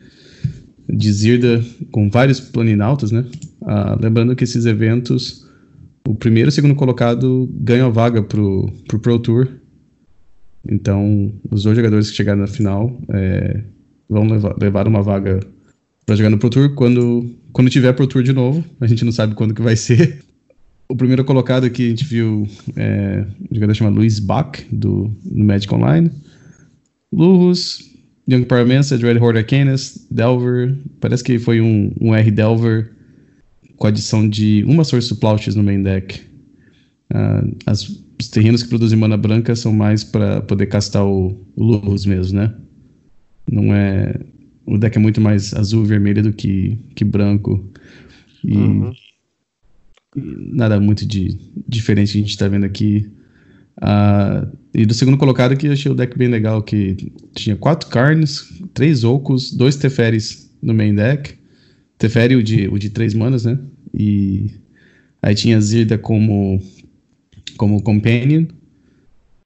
de Zirda com vários planinautas, né? Uh, lembrando que esses eventos o primeiro e o segundo colocado ganham a vaga pro, pro Pro Tour. Então, os dois jogadores que chegaram na final é, vão levar, levar uma vaga para jogar no Pro Tour quando, quando tiver Pro Tour de novo. A gente não sabe quando que vai *laughs* ser. O primeiro colocado aqui a gente viu é, um jogador chamado Luiz Bach, do, do Magic Online. Lurus, Young Paramensa, Dread Horde Arcanus, Delver. Parece que foi um, um R Delver com a adição de uma Source Plauches no main deck. Uh, as, os terrenos que produzem mana branca são mais para poder castar o, o Lurus mesmo, né? Não é. O deck é muito mais azul e vermelho do que, que branco. E, uhum. e nada muito de diferente que a gente está vendo aqui. Uh, e do segundo colocado que eu achei o deck bem legal, que tinha quatro carnes, três ocos, dois teferes no main deck. Teferi o de, o de três manas, né? E aí tinha Zirda como, como companion.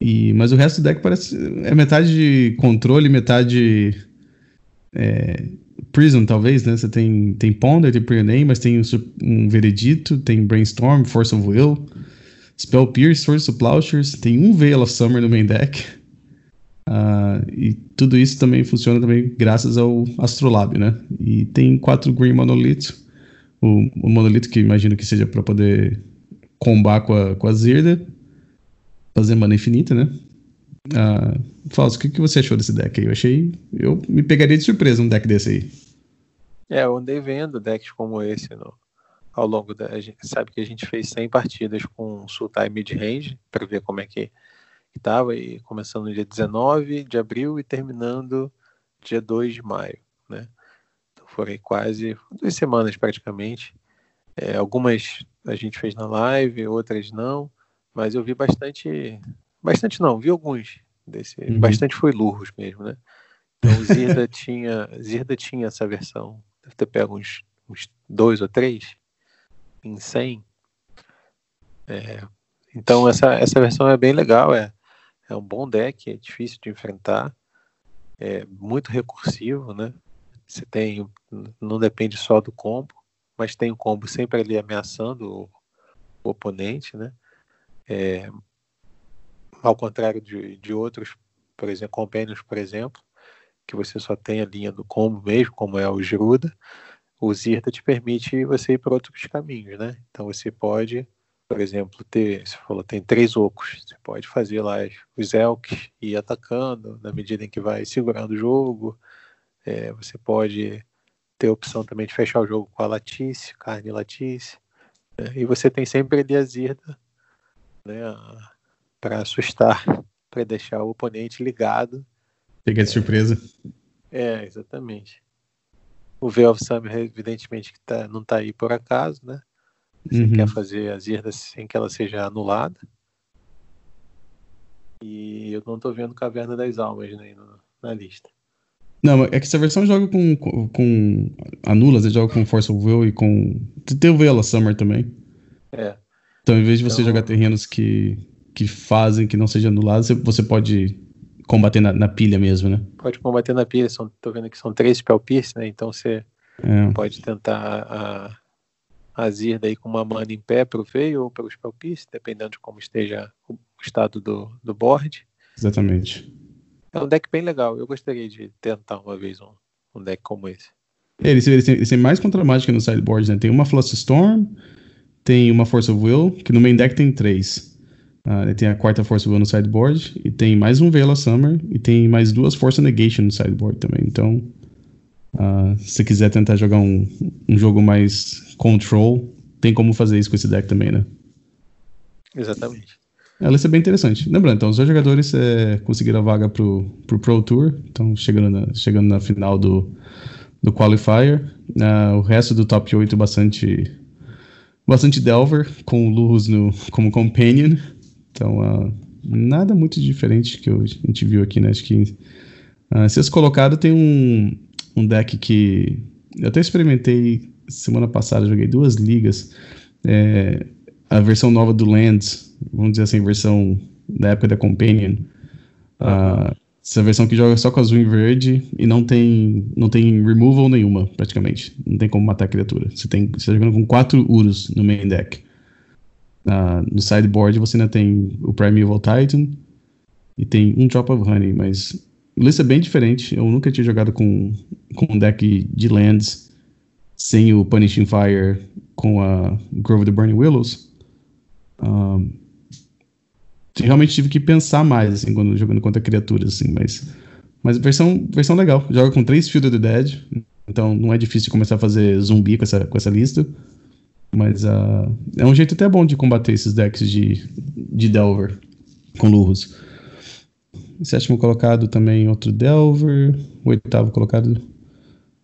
E, mas o resto do deck parece. É metade de controle, metade. É, Prism, talvez, né? Você tem, tem Ponder, tem Prename, mas tem um, um Veredito, tem Brainstorm, Force of Will, Spell Pierce, Source of Plowshares, tem um Veil of Summer no main deck. Uh, e tudo isso também funciona também graças ao Astrolabe, né? E tem quatro Green Monolith, o, o monolito que imagino que seja para poder combar com a, com a Zirda, fazer mana infinita, né? Uh, o que, que você achou desse deck aí? Eu achei. Eu me pegaria de surpresa um deck desse aí. É, eu andei vendo decks como esse no, ao longo da. A gente sabe que a gente fez 100 partidas com Sultai Mid-Range para ver como é que estava, e começando no dia 19 de abril e terminando dia 2 de maio, né? Então foram quase duas semanas praticamente. É, algumas a gente fez na live, outras não, mas eu vi bastante Bastante não, vi alguns desse. Uhum. Bastante foi Lurros mesmo, né? Então Zirda *laughs* tinha. Zirda tinha essa versão. Deve ter pego uns, uns dois ou três em 100. É, então essa, essa versão é bem legal, é, é um bom deck, é difícil de enfrentar, é muito recursivo, né? Você tem. Não depende só do combo, mas tem um combo sempre ali ameaçando o, o oponente, né? É, ao contrário de, de outros, por exemplo, Companions, por exemplo, que você só tem a linha do combo mesmo, como é o Giruda, o Zirta te permite você ir para outros caminhos, né? Então você pode, por exemplo, ter, você falou, tem três ocos, você pode fazer lá os Elks e ir atacando na medida em que vai segurando o jogo, é, você pode ter a opção também de fechar o jogo com a Latice, carne Latice, né? e você tem sempre ali a Zirda, né? Para assustar, *laughs* para deixar o oponente ligado. Pegar de surpresa. É, exatamente. O Veil Summer, evidentemente, que tá, não está aí por acaso, né? Você uhum. quer fazer a Zirda sem que ela seja anulada. E eu não estou vendo Caverna das Almas né, na lista. Não, é que essa versão joga com, com, com Anula, você joga com Force of Will e com. Tem o Veil Summer também. É. Então, em vez de você então... jogar terrenos que que fazem que não seja anulado, você pode combater na, na, pilha mesmo, né? Pode combater na pilha, são, tô vendo que são três spell pierce, né? Então você é. pode tentar a, a Zirda aí com uma mana em pé pro veio ou pelo spell pierce, dependendo de como esteja o estado do, do board. Exatamente. É um deck bem legal, eu gostaria de tentar uma vez um, um deck como esse. É, eles, eles, têm, eles têm mais contra mágica no sideboard, né? Tem uma Flush Storm, tem uma Force of Will, que no main deck tem três. Uh, tem a quarta Will no sideboard, e tem mais um Veil Summer, e tem mais duas Force Negation no sideboard também. Então, uh, se você quiser tentar jogar um, um jogo mais control, tem como fazer isso com esse deck também, né? Exatamente. Ela é bem interessante. Lembrando, então, os dois jogadores é, conseguiram a vaga pro, pro Pro Tour, então chegando na, chegando na final do, do Qualifier. Uh, o resto do top 8 bastante bastante Delver, com o Lurus no, como companion. Então, uh, nada muito diferente que a gente viu aqui, né? Acho que uh, sexto colocado tem um, um deck que eu até experimentei semana passada, joguei duas ligas. É, a versão nova do Lands, vamos dizer assim, versão da época da Companion. Uh, essa versão que joga só com azul e verde e não tem, não tem removal nenhuma, praticamente. Não tem como matar a criatura. Você, tem, você tá jogando com quatro Urus no main deck. No sideboard você ainda tem o Primeval Titan e tem um Drop of Honey, mas lista é bem diferente. Eu nunca tinha jogado com, com um deck de lands sem o Punishing Fire com a Grove of the Burning Willows. Um, realmente tive que pensar mais assim, quando jogando contra criaturas, assim, mas, mas versão, versão legal. Joga com três Field of the Dead, então não é difícil começar a fazer zumbi com essa, com essa lista. Mas uh, é um jeito até bom de combater esses decks de, de Delver com Lurros. Sétimo colocado também outro Delver. O oitavo colocado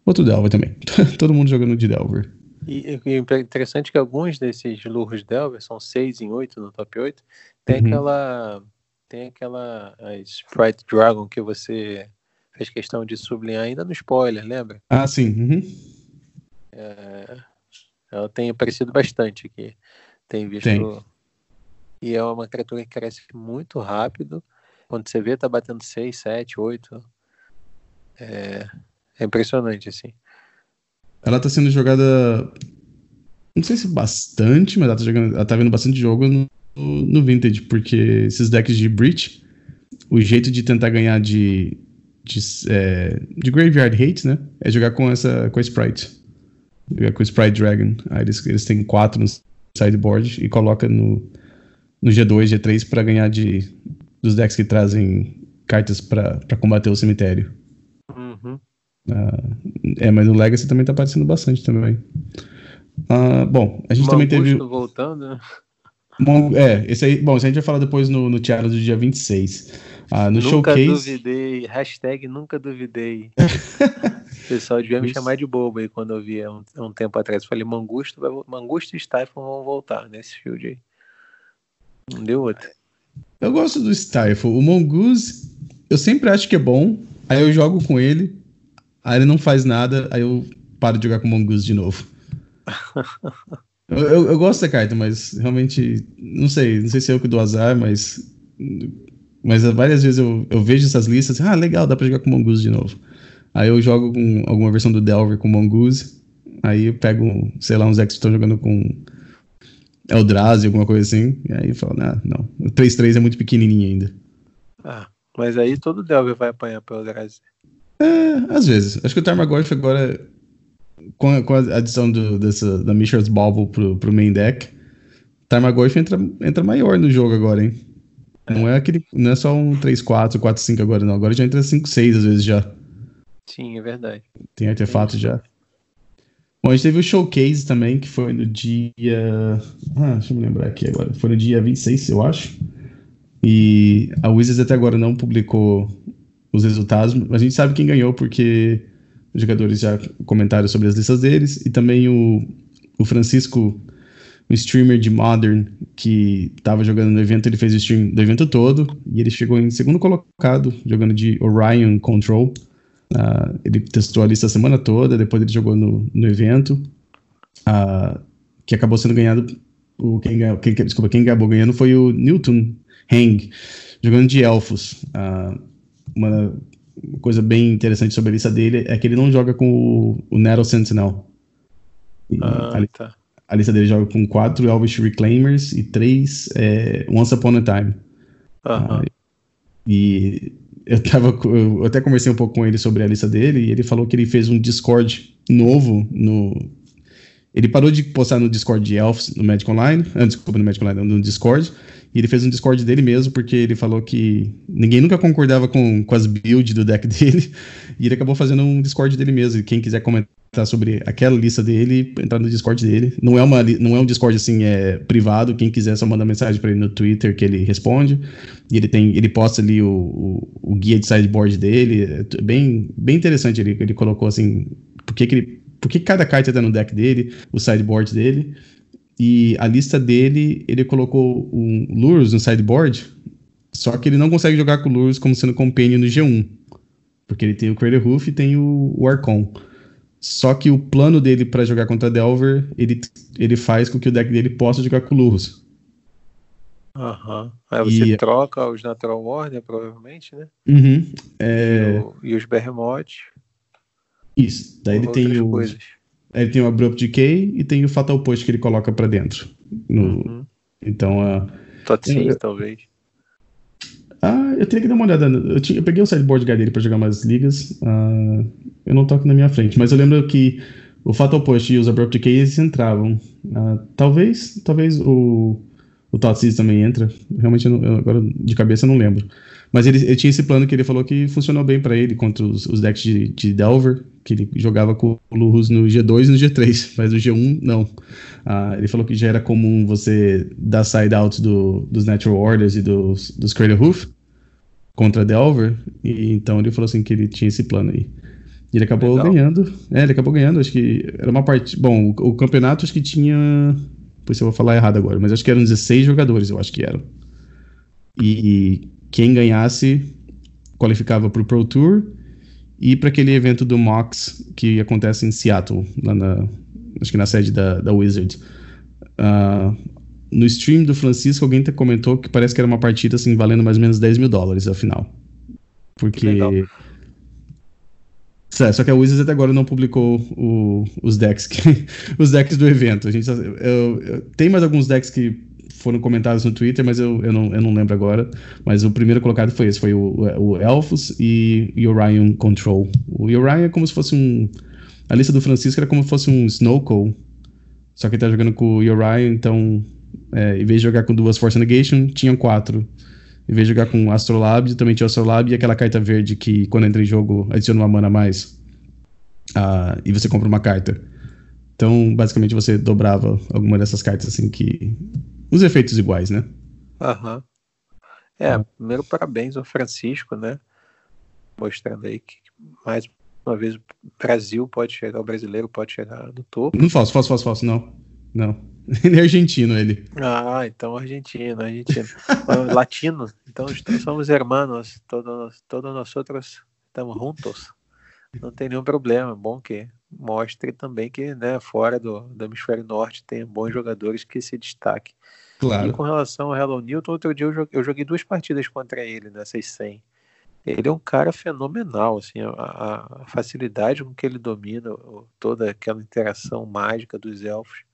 outro Delver também. *laughs* Todo mundo jogando de Delver. E, e interessante que alguns desses Lurros Delver são 6 em 8 no top 8. Tem uhum. aquela. Tem aquela Sprite Dragon que você fez questão de sublinhar ainda no spoiler, lembra? Ah, sim. Uhum. É, eu tenho aparecido bastante aqui. Tem visto. Tem. E é uma criatura que cresce muito rápido. Quando você vê, tá batendo 6, 7, 8. É, é impressionante, assim. Ela tá sendo jogada. Não sei se bastante, mas ela tá, jogando, ela tá vendo bastante jogo no, no Vintage, porque esses decks de Breach, o jeito de tentar ganhar de. de, é, de Graveyard Hate, né? É jogar com essa. com a Sprite. Jogar com o Sprite Dragon. Aí eles, eles têm quatro no sideboard e coloca no, no G2, G3 para ganhar de dos decks que trazem cartas para combater o cemitério. Uhum. Uh, é, mas o Legacy também tá aparecendo bastante também. Uh, bom, a gente Mangusto também teve. voltando, né? Mon- É, esse aí. Bom, isso a gente vai falar depois no, no teatro do dia 26. Ah, no nunca showcase. duvidei. Hashtag nunca duvidei. *laughs* o pessoal devia me chamar de bobo aí quando eu via um, um tempo atrás. Falei, Mangusto, vai, Mangusto e Stifle vão voltar nesse field aí. Não deu outro. Eu gosto do Stifle. O Mongoose, eu sempre acho que é bom. Aí eu jogo com ele. Aí ele não faz nada. Aí eu paro de jogar com o Mongoose de novo. *laughs* eu, eu- eu gosto da carta, mas realmente. Não sei. Não sei se é eu que dou azar, mas. Mas várias vezes eu, eu vejo essas listas. Ah, legal, dá pra jogar com o Mongoose de novo. Aí eu jogo com alguma versão do Delver com Mongoose. Aí eu pego, sei lá, uns decks que estão jogando com Eldrazi, alguma coisa assim. E aí eu falo, ah, não. O 3-3 é muito pequenininho ainda. Ah, mas aí todo Delver vai apanhar pelo Grazi. É, às vezes. Acho que o Tarmogoyf agora, com a, com a adição do, dessa, da Mishra's Bauble pro, pro main deck, Tarmogoyf entra, entra maior no jogo agora, hein? Não é aquele. Não é só um 3-4, 4-5 agora, não. Agora já entra 5-6 às vezes já. Sim, é verdade. Tem artefato já. Bom, a gente teve o showcase também, que foi no dia. Ah, deixa eu me lembrar aqui agora. Foi no dia 26, eu acho. E a Wizards até agora não publicou os resultados, mas a gente sabe quem ganhou porque os jogadores já comentaram sobre as listas deles. E também o, o Francisco, um streamer de Modern, que estava jogando no evento, ele fez o stream do evento todo. E ele chegou em segundo colocado, jogando de Orion Control. Ah, ele testou a lista a semana toda, depois ele jogou no, no evento, ah, que acabou sendo ganhado. O, quem, quem- desculpa, quem acabou ganhando foi o Newton Hang, jogando de Elfos. Ah, uma coisa bem interessante sobre a lista dele é que ele não joga com o, o Nettle Sentinel. Ah, a, tá. a lista dele joga com quatro Elvish Reclaimers e três é, Once Upon a Time. Aham. E eu tava. Eu até conversei um pouco com ele sobre a lista dele, e ele falou que ele fez um Discord novo no. Ele parou de postar no Discord de Elves no Magic Online. Ah, desculpa, no Magic Online, no Discord. E ele fez um Discord dele mesmo, porque ele falou que ninguém nunca concordava com, com as builds do deck *laughs* dele. E ele acabou fazendo um Discord dele mesmo. E quem quiser comentar sobre aquela lista dele, entrar no Discord dele. Não é, uma, não é um Discord assim, é privado. Quem quiser só manda mensagem para ele no Twitter que ele responde. E ele tem, ele posta ali o, o, o guia de sideboard dele. É bem, bem interessante. Ele, ele colocou assim, por que, que ele, por que cada carta tá no deck dele, o sideboard dele. E a lista dele, ele colocou um Lures no sideboard, só que ele não consegue jogar com o Lures como sendo companion no G1. Porque ele tem o Crater Roof e tem o, o Archon. Só que o plano dele para jogar contra Delver, ele, ele faz com que o deck dele possa jogar com o Lurus. Aham. Aí você E- troca os Natural Order, provavelmente, né? Uhum. É, E, o- e os Behemoth. isso. Daí ele tem o, coisas. Ele tem o Abrupt Decay e tem o Fatal Push que ele coloca pra dentro. No- Uhum. Então, a Tot Eu- 6, talvez. ah, eu teria que dar uma olhada. Eu, tinha, eu peguei o sideboard guide dele pra jogar umas ligas. ah, eu não toco na minha frente, mas eu lembro que o Fatal Push e os Abrupt Decay eles entravam. Ah, talvez, talvez o, o também entra. Realmente, eu não- eu agora de cabeça eu não lembro. Mas ele, ele tinha esse plano que ele falou que funcionou bem pra ele contra os, os decks de, de Delver, que ele jogava com o Lurus no G2 e no G3, *laughs* mas no G1 não. Ah, ele falou que já era comum você dar side-out do, dos Natural Orders e dos, dos Crater Hoof contra Delver, e então ele falou assim que ele tinha esse plano aí. E ele acabou Legal. ganhando. É, ele acabou ganhando, acho que era uma parte. Bom, o, o campeonato acho que tinha. Pois eu vou falar errado agora, mas acho que eram 16 jogadores, eu acho que eram. E quem ganhasse qualificava para o Pro Tour e para aquele evento do Mox que acontece em Seattle, lá na, acho que na sede da, da Wizards. Uh, no stream do Francisco, alguém comentou que parece que era uma partida assim, valendo mais ou menos 10 mil dólares afinal. Porque. Só que a Wizards até agora não publicou o, os decks que, *laughs* os decks do evento. A gente, eu, eu, tem mais alguns decks que foram comentados no Twitter, mas eu, eu, não, eu não lembro agora. Mas o primeiro colocado foi esse, foi o, o Elfos e, Orion Control. O Orion é como se fosse um... A lista do Francisco era como se fosse um Snowcall, só que ele tá jogando com o Orion, então é, em vez de jogar com duas Force Negation, tinham quatro. Em vez de jogar com Astrolabe, também tinha Astrolabe e aquela carta verde que quando entra em jogo adiciona uma mana a mais. Uh, e você compra uma carta. Então, basicamente, você dobrava alguma dessas cartas assim que. Os efeitos iguais, né? Aham. Uhum. É, primeiro parabéns ao Francisco, né? Mostrando aí que mais uma vez o Brasil pode chegar, o brasileiro pode chegar no topo. Não falso, falso, falso, falso, não. Não. *laughs* Ele é argentino, ele. Ah, então argentino, argentino. Latino. Então somos hermanos, todos, todos nós outros estamos juntos. Não tem nenhum problema. Bom que mostre também que né, fora do, do hemisfério norte tem bons jogadores que se destaquem. Claro. E com relação ao Hello Newton, outro dia eu joguei, eu joguei duas partidas contra ele nessas 100. Ele é um cara fenomenal, assim, a, a facilidade com que ele domina toda aquela interação mágica dos elfos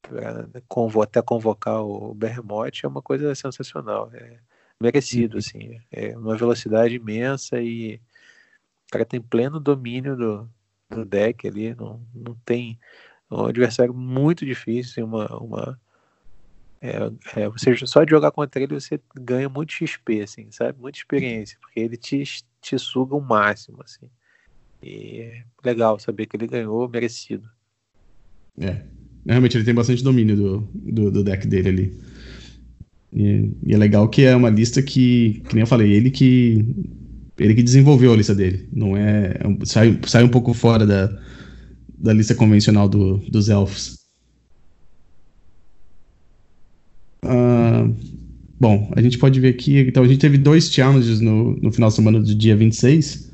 para até convocar o Berremote é uma coisa sensacional, é merecido, uhum. assim, é uma velocidade imensa e o cara tem pleno domínio do, do deck ali, não, não tem é um adversário muito difícil, uma, uma é, é, você só de jogar contra ele você ganha muito XP, assim, sabe? Muita experiência, porque ele te, te suga o máximo, assim. E é legal saber que ele ganhou merecido. É, Realmente ele tem bastante domínio do, do, do deck dele ali. E, e, é legal que é uma lista que, que nem eu falei, ele que ele que desenvolveu a lista dele. Não é, é sai, sai um pouco fora da, da lista convencional do, dos elfos. Bom, a gente pode ver aqui. Então a gente teve dois challenges no, no final de semana do dia 26.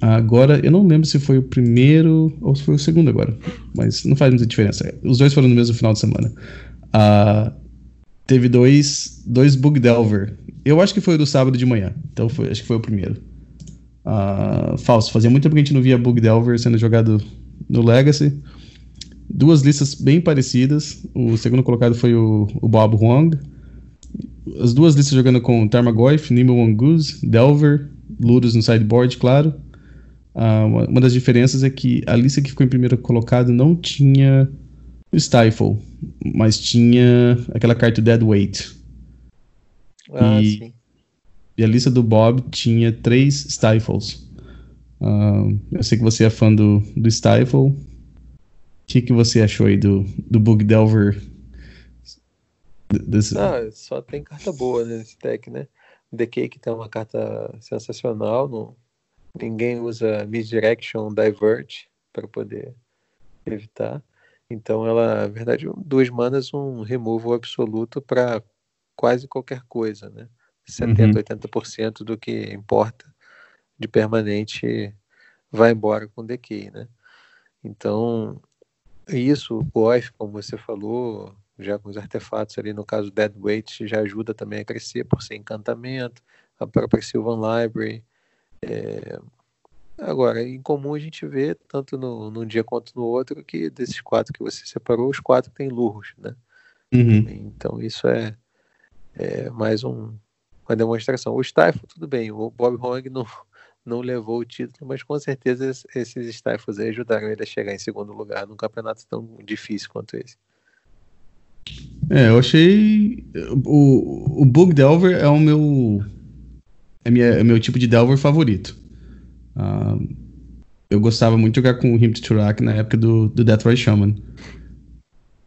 Agora, eu não lembro se foi o primeiro ou se foi o segundo agora, mas não faz muita diferença. Os dois foram no mesmo final de semana. Uh, teve dois, dois Bug Delver. Eu acho que foi o do sábado de manhã, então foi, acho que foi o primeiro. Uh, falso, fazia muito tempo que a gente não via Bug Delver sendo jogado no Legacy. Duas listas bem parecidas. O segundo colocado foi o, o Bob Huang. As duas listas jogando com Tarmogoyf, Nimble Mongoose, Delver, Ludus no sideboard, claro. Uh, uma, uma, das diferenças é que a lista que ficou em primeiro colocado não tinha Stifle, mas tinha aquela carta Dead Weight. Ah, e, sim. e a lista do Bob tinha três Stifles. Uh, eu sei que você é fã do, do Stifle. O que, que você achou aí do, do Bug Delver? Desse... Ah, só tem carta boa nesse deck, né? The Cake tem uma carta sensacional. No, ninguém usa Misdirection Divert para poder evitar. Então ela, na verdade, duas manas, um removal absoluto para quase qualquer coisa, né? 70, uhum. 80% do que importa de permanente vai embora com decay, né? Então, isso, o Goif, como você falou, já com os artefatos ali, no caso Dead Weight, já ajuda também a crescer por ser encantamento, a própria Sylvan Library. É... Agora, em comum a gente vê, tanto no, num dia quanto no outro, que desses quatro que você separou, os quatro têm lurros, né? Uhum. Então isso é, é mais um, uma demonstração. O Stifle, tudo bem, o Bob Hong não, não levou o título, mas com certeza esses Stifles aí ajudaram ele a chegar em segundo lugar num campeonato tão difícil quanto esse. É, eu achei. O, o Bug Delver é o meu. É, minha, é meu tipo de Delver favorito. Uh, eu gostava muito de jogar com o Him Turak na época do, do Deathray Shaman.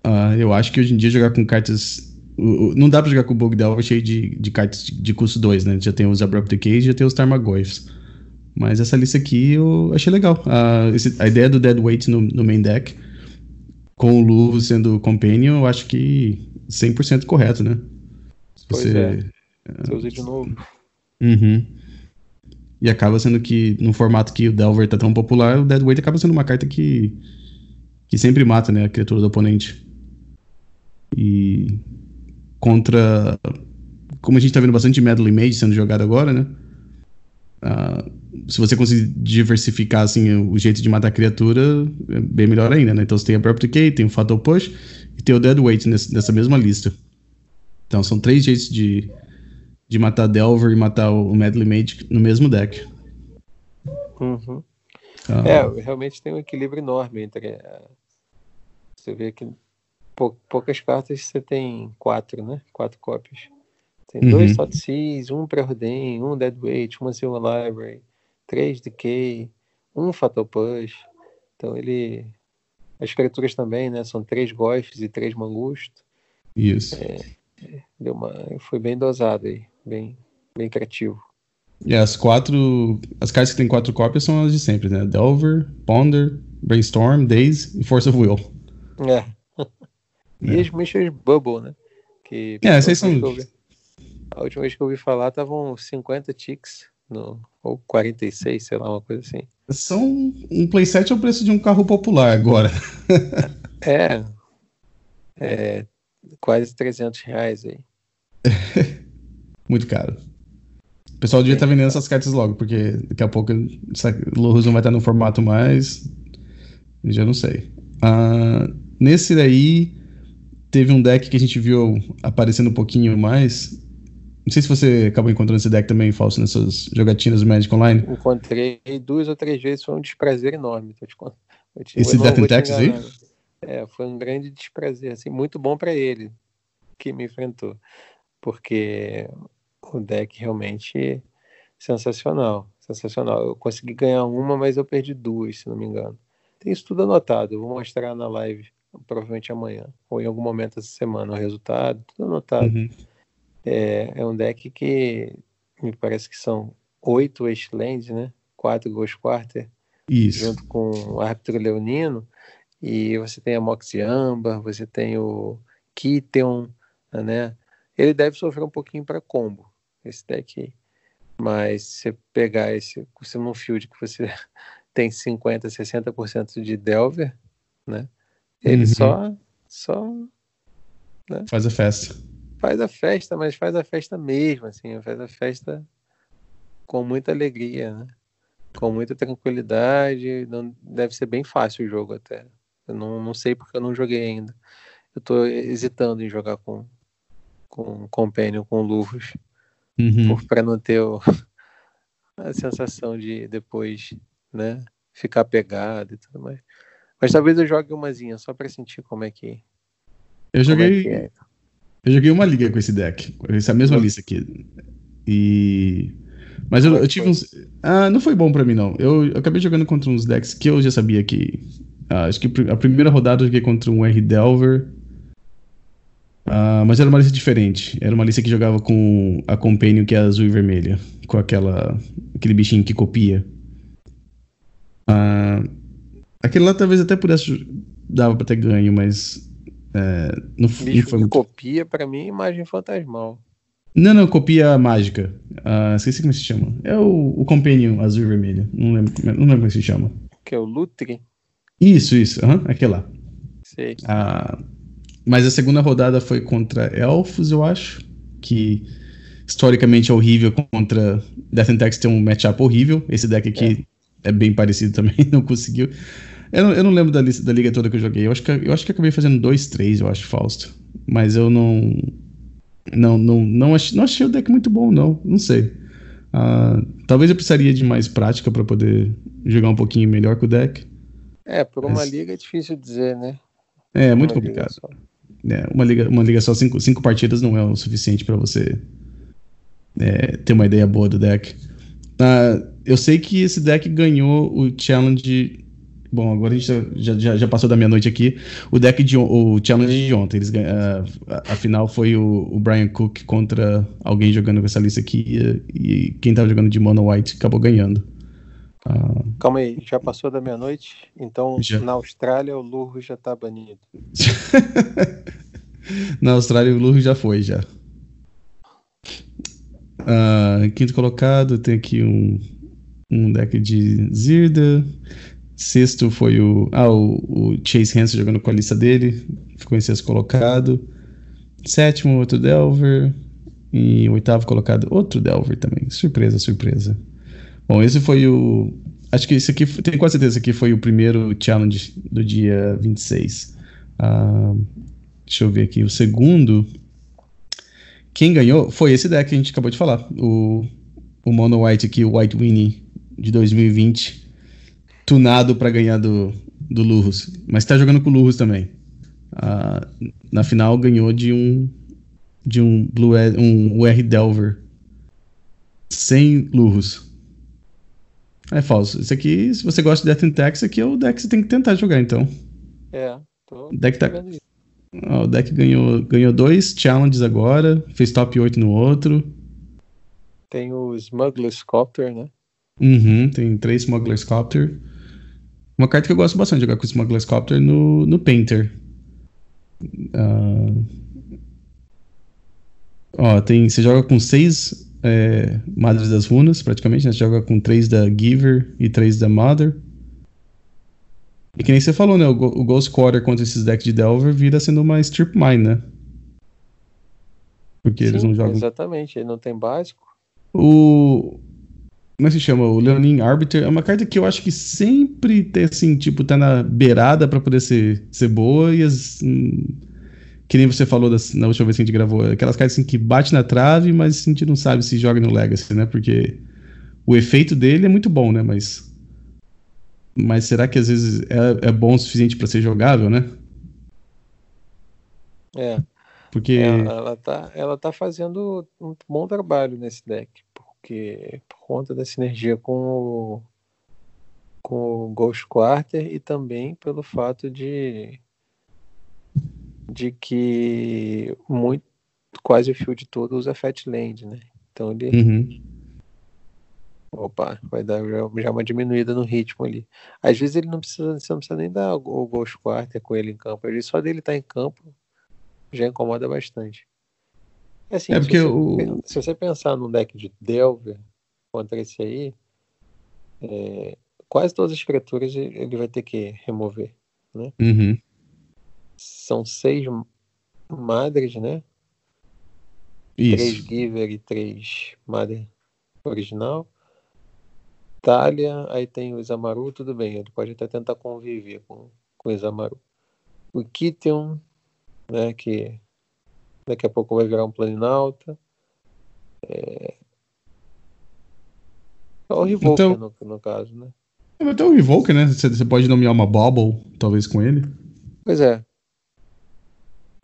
Uh, eu acho que hoje em dia jogar com cartas. Não dá pra jogar com o Bug Delver cheio de, de cartas de, de custo 2, né? Já tem os Abrupt Decay e já tem os Tarmogoyfs. Mas essa lista aqui eu achei legal. Esse, a ideia do Dead Weight no, no main deck com o Lu sendo companion, eu acho que 100% correto, né? Pois você, é. Você usa de novo. Uhum. E acaba sendo que, no formato que o Delver tá tão popular, o Deadweight acaba sendo uma carta que, que sempre mata, né, a criatura do oponente. E contra. Como a gente tá vendo bastante Medley Mage sendo jogado agora, né? Uh, se você conseguir diversificar assim, o jeito de matar a criatura, é bem melhor ainda, né? Então você tem Abrupt Decay, tem o Fatal Push e tem o Dead Weight nesse, nessa mesma lista. Então são três jeitos de, de matar Delver e matar o Medley Mage no mesmo deck. Uhum. Uh, é, realmente tem um equilíbrio enorme entre. Uh, você vê que pou, poucas cartas você tem quatro, né? Quatro cópias. Tem uhum. dois Thoughtseize, um Preordain, um Deadweight, uma Silver Library, três Decay, um Fatal Push. Então ele. As criaturas também, né? São três Goths e três Mangusto. Isso. É, deu uma, foi bem dosado aí, bem, bem criativo. E as quatro. As cartas que tem quatro cópias são as de sempre, né? Delver, Ponder, Brainstorm, Daze e Force of Will. É. *laughs* e é. as Mishas Bubble, né? Que, é, essas são. A última vez que eu ouvi falar estavam 50 ticks, no, ou 46, sei lá, uma coisa assim. São um playset é o preço de um carro popular agora. *laughs* é, é. Quase 300 reais aí. *laughs* Muito caro. O pessoal devia estar tá vendendo essas cartas logo, porque daqui a pouco o Lorus não vai estar no formato mais. Já não sei. Uh, nesse daí, teve um deck que a gente viu aparecendo um pouquinho mais, não sei se você acabou encontrando esse deck também, Falso, nessas jogatinas do Magic Online. Encontrei duas ou três vezes, foi um desprazer enorme. Tô te, te, esse Death and Taxes aí? É, foi um grande desprazer, assim, muito bom para ele que me enfrentou, porque o deck realmente sensacional, sensacional. Eu consegui ganhar uma, mas eu perdi duas, se não me engano. Tem isso tudo anotado, eu vou mostrar na live, provavelmente amanhã, ou em algum momento essa semana, o resultado, tudo anotado. Uhum. É, é um deck que me parece que são oito Wastelands, né? Quatro Ghost Quarter. Isso. Junto com o Árbitro Leonino. E você tem a Moxiamba, você tem o Kitteon, né? Ele deve sofrer um pouquinho para combo, esse deck aí. Mas se você pegar esse, você num field que você *laughs* tem 50, 60% de Delver, né? Ele uhum. só só né? faz a festa faz a festa, mas faz a festa mesmo, assim, faz a festa com muita alegria, né? Com muita tranquilidade. Não, deve ser bem fácil o jogo até. Eu não, não sei porque eu não joguei ainda. Eu tô hesitando em jogar com com Companion, com luvas. Uhum. Para não ter o, *laughs* a sensação de depois, né? Ficar pegado e tudo mais. Mas talvez eu jogue umazinha só para sentir como é que. Eu é joguei. É é. Eu joguei uma liga com esse deck, essa mesma lista aqui. E. Mas eu, eu tive uns. Ah, não foi bom pra mim, não. Eu, eu, acabei jogando contra uns decks que eu já sabia que. Ah, acho que a primeira rodada eu joguei contra um R Delver. Ah, mas era uma lista diferente. Era uma lista que jogava com a Companion, que é azul e vermelha. Com aquela. aquele bichinho que copia. Ah, aquele lá talvez até pudesse. dava pra ter ganho, mas é, não, Bicho foi muito... copia, para mim, imagem fantasmal. Não, não, copia mágica. Uh, esqueci como se chama. É o, o Companion azul e vermelho. Não lembro, não lembro como se chama. Que é o Lutri? Isso, isso. Uhum, aquele lá. Sei. Uh, mas a segunda rodada foi contra Elfos, eu acho. Que historicamente é horrível contra Death and Tax tem um matchup horrível. Esse deck aqui é, é bem parecido também, *laughs* não conseguiu. Eu não, eu não lembro da, lista, da liga toda que eu joguei. Eu acho que, eu acho que acabei fazendo dois, três, eu acho, Fausto. Mas eu não. Não, não, não, achei, não achei o deck muito bom, não. Não sei. Uh, talvez eu precisaria de mais prática para poder jogar um pouquinho melhor com o deck. É, por uma Mas... liga é difícil dizer, né? É, é muito complicado. É, uma, liga, uma liga só, cinco, cinco partidas não é o suficiente para você é, ter uma ideia boa do deck. Uh, eu sei que esse deck ganhou o challenge Bom, agora a gente já, já, já passou da meia-noite aqui. O deck de o challenge de ontem, eles uh, a, final foi o, o, Brian Cook contra alguém jogando com essa lista aqui e, e quem tava jogando de mono white acabou ganhando. Uh... Calma aí, já passou da meia-noite? Então já. na Austrália o Lurro já tá banido. *laughs* na Austrália o Lurro já foi já. Uh, quinto colocado, tem aqui um um deck de Zirda. Sexto foi o. Ah, o, o Chase Hansen jogando com a lista dele. Ficou em sexto colocado. Sétimo, outro Delver. E oitavo colocado, outro Delver também. Surpresa, surpresa. Bom, esse foi o. Acho que esse aqui, tenho quase certeza que foi o primeiro challenge do dia 26. Ah, deixa eu ver aqui. O segundo. Quem ganhou foi esse deck que a gente acabou de falar. O, o Mono White aqui, o White Winnie de 2020. Tunado para ganhar do, do Lurus. Mas tá jogando com o Lurus também. Ah, na final ganhou de um de um Blue um UR Delver sem Lurus. É falso. Isso aqui, se você gosta de Death and Tax, aqui é o deck que você tem que tentar jogar, então. É, tô o deck tá... o deck ganhou, ganhou dois challenges agora, fez top 8 no outro. Tem o Smuggler Sculptor, né? Uhum, tem três Smuggler Sculptor. Uma carta que eu gosto bastante de jogar com o Smuggler Sculptor no, no Painter. Uh... Ó, tem, você joga com seis é, Madres das Runas, praticamente, né? Você joga com três da Giver e três da Mother. E que nem você falou, né? O, o Ghost Quarter contra esses decks de Delver vira sendo uma Strip Mine, né? Porque Sim, eles não jogam. Exatamente, ele não tem básico. O. Como é que se chama? O Leonin Arbiter é uma carta que eu acho que sempre tem assim, tipo, tá na beirada para poder ser, ser boa e as. Hum, que nem você falou das, na última vez que a gente gravou, aquelas cartas assim, que bate na trave, mas a gente não sabe se joga no Legacy, né? Porque o efeito dele é muito bom, né? Mas. Mas será que às vezes é, é bom o suficiente para ser jogável, né? É. Porque. Ela, ela, tá, ela tá fazendo um bom trabalho nesse deck porque por conta da sinergia com o, com o Ghost Quarter e também pelo fato de de que muito quase o field todo usa Fatland, né? Então ele uhum. opa, vai dar já uma diminuída no ritmo ali. Às vezes ele não precisa, você não precisa nem dar o Ghost Quarter com ele em campo, só dele estar tá em campo já incomoda bastante. Assim, é porque se, você, o... se você pensar num deck de Delver contra esse aí, é, quase todas as criaturas ele vai ter que remover, né? Uhum. São seis madres, né? Isso. Três Giver e três Mother original. Talia, aí tem o Isamaru, tudo bem, ele pode até tentar conviver com, com o Isamaru. O Kition, né, que Daqui a pouco vai virar um planinauta. É, é o Revoker, então, no, no, caso, né? É, até o Revoker, né? Você, pode nomear uma Bobble, talvez, com ele. Pois é.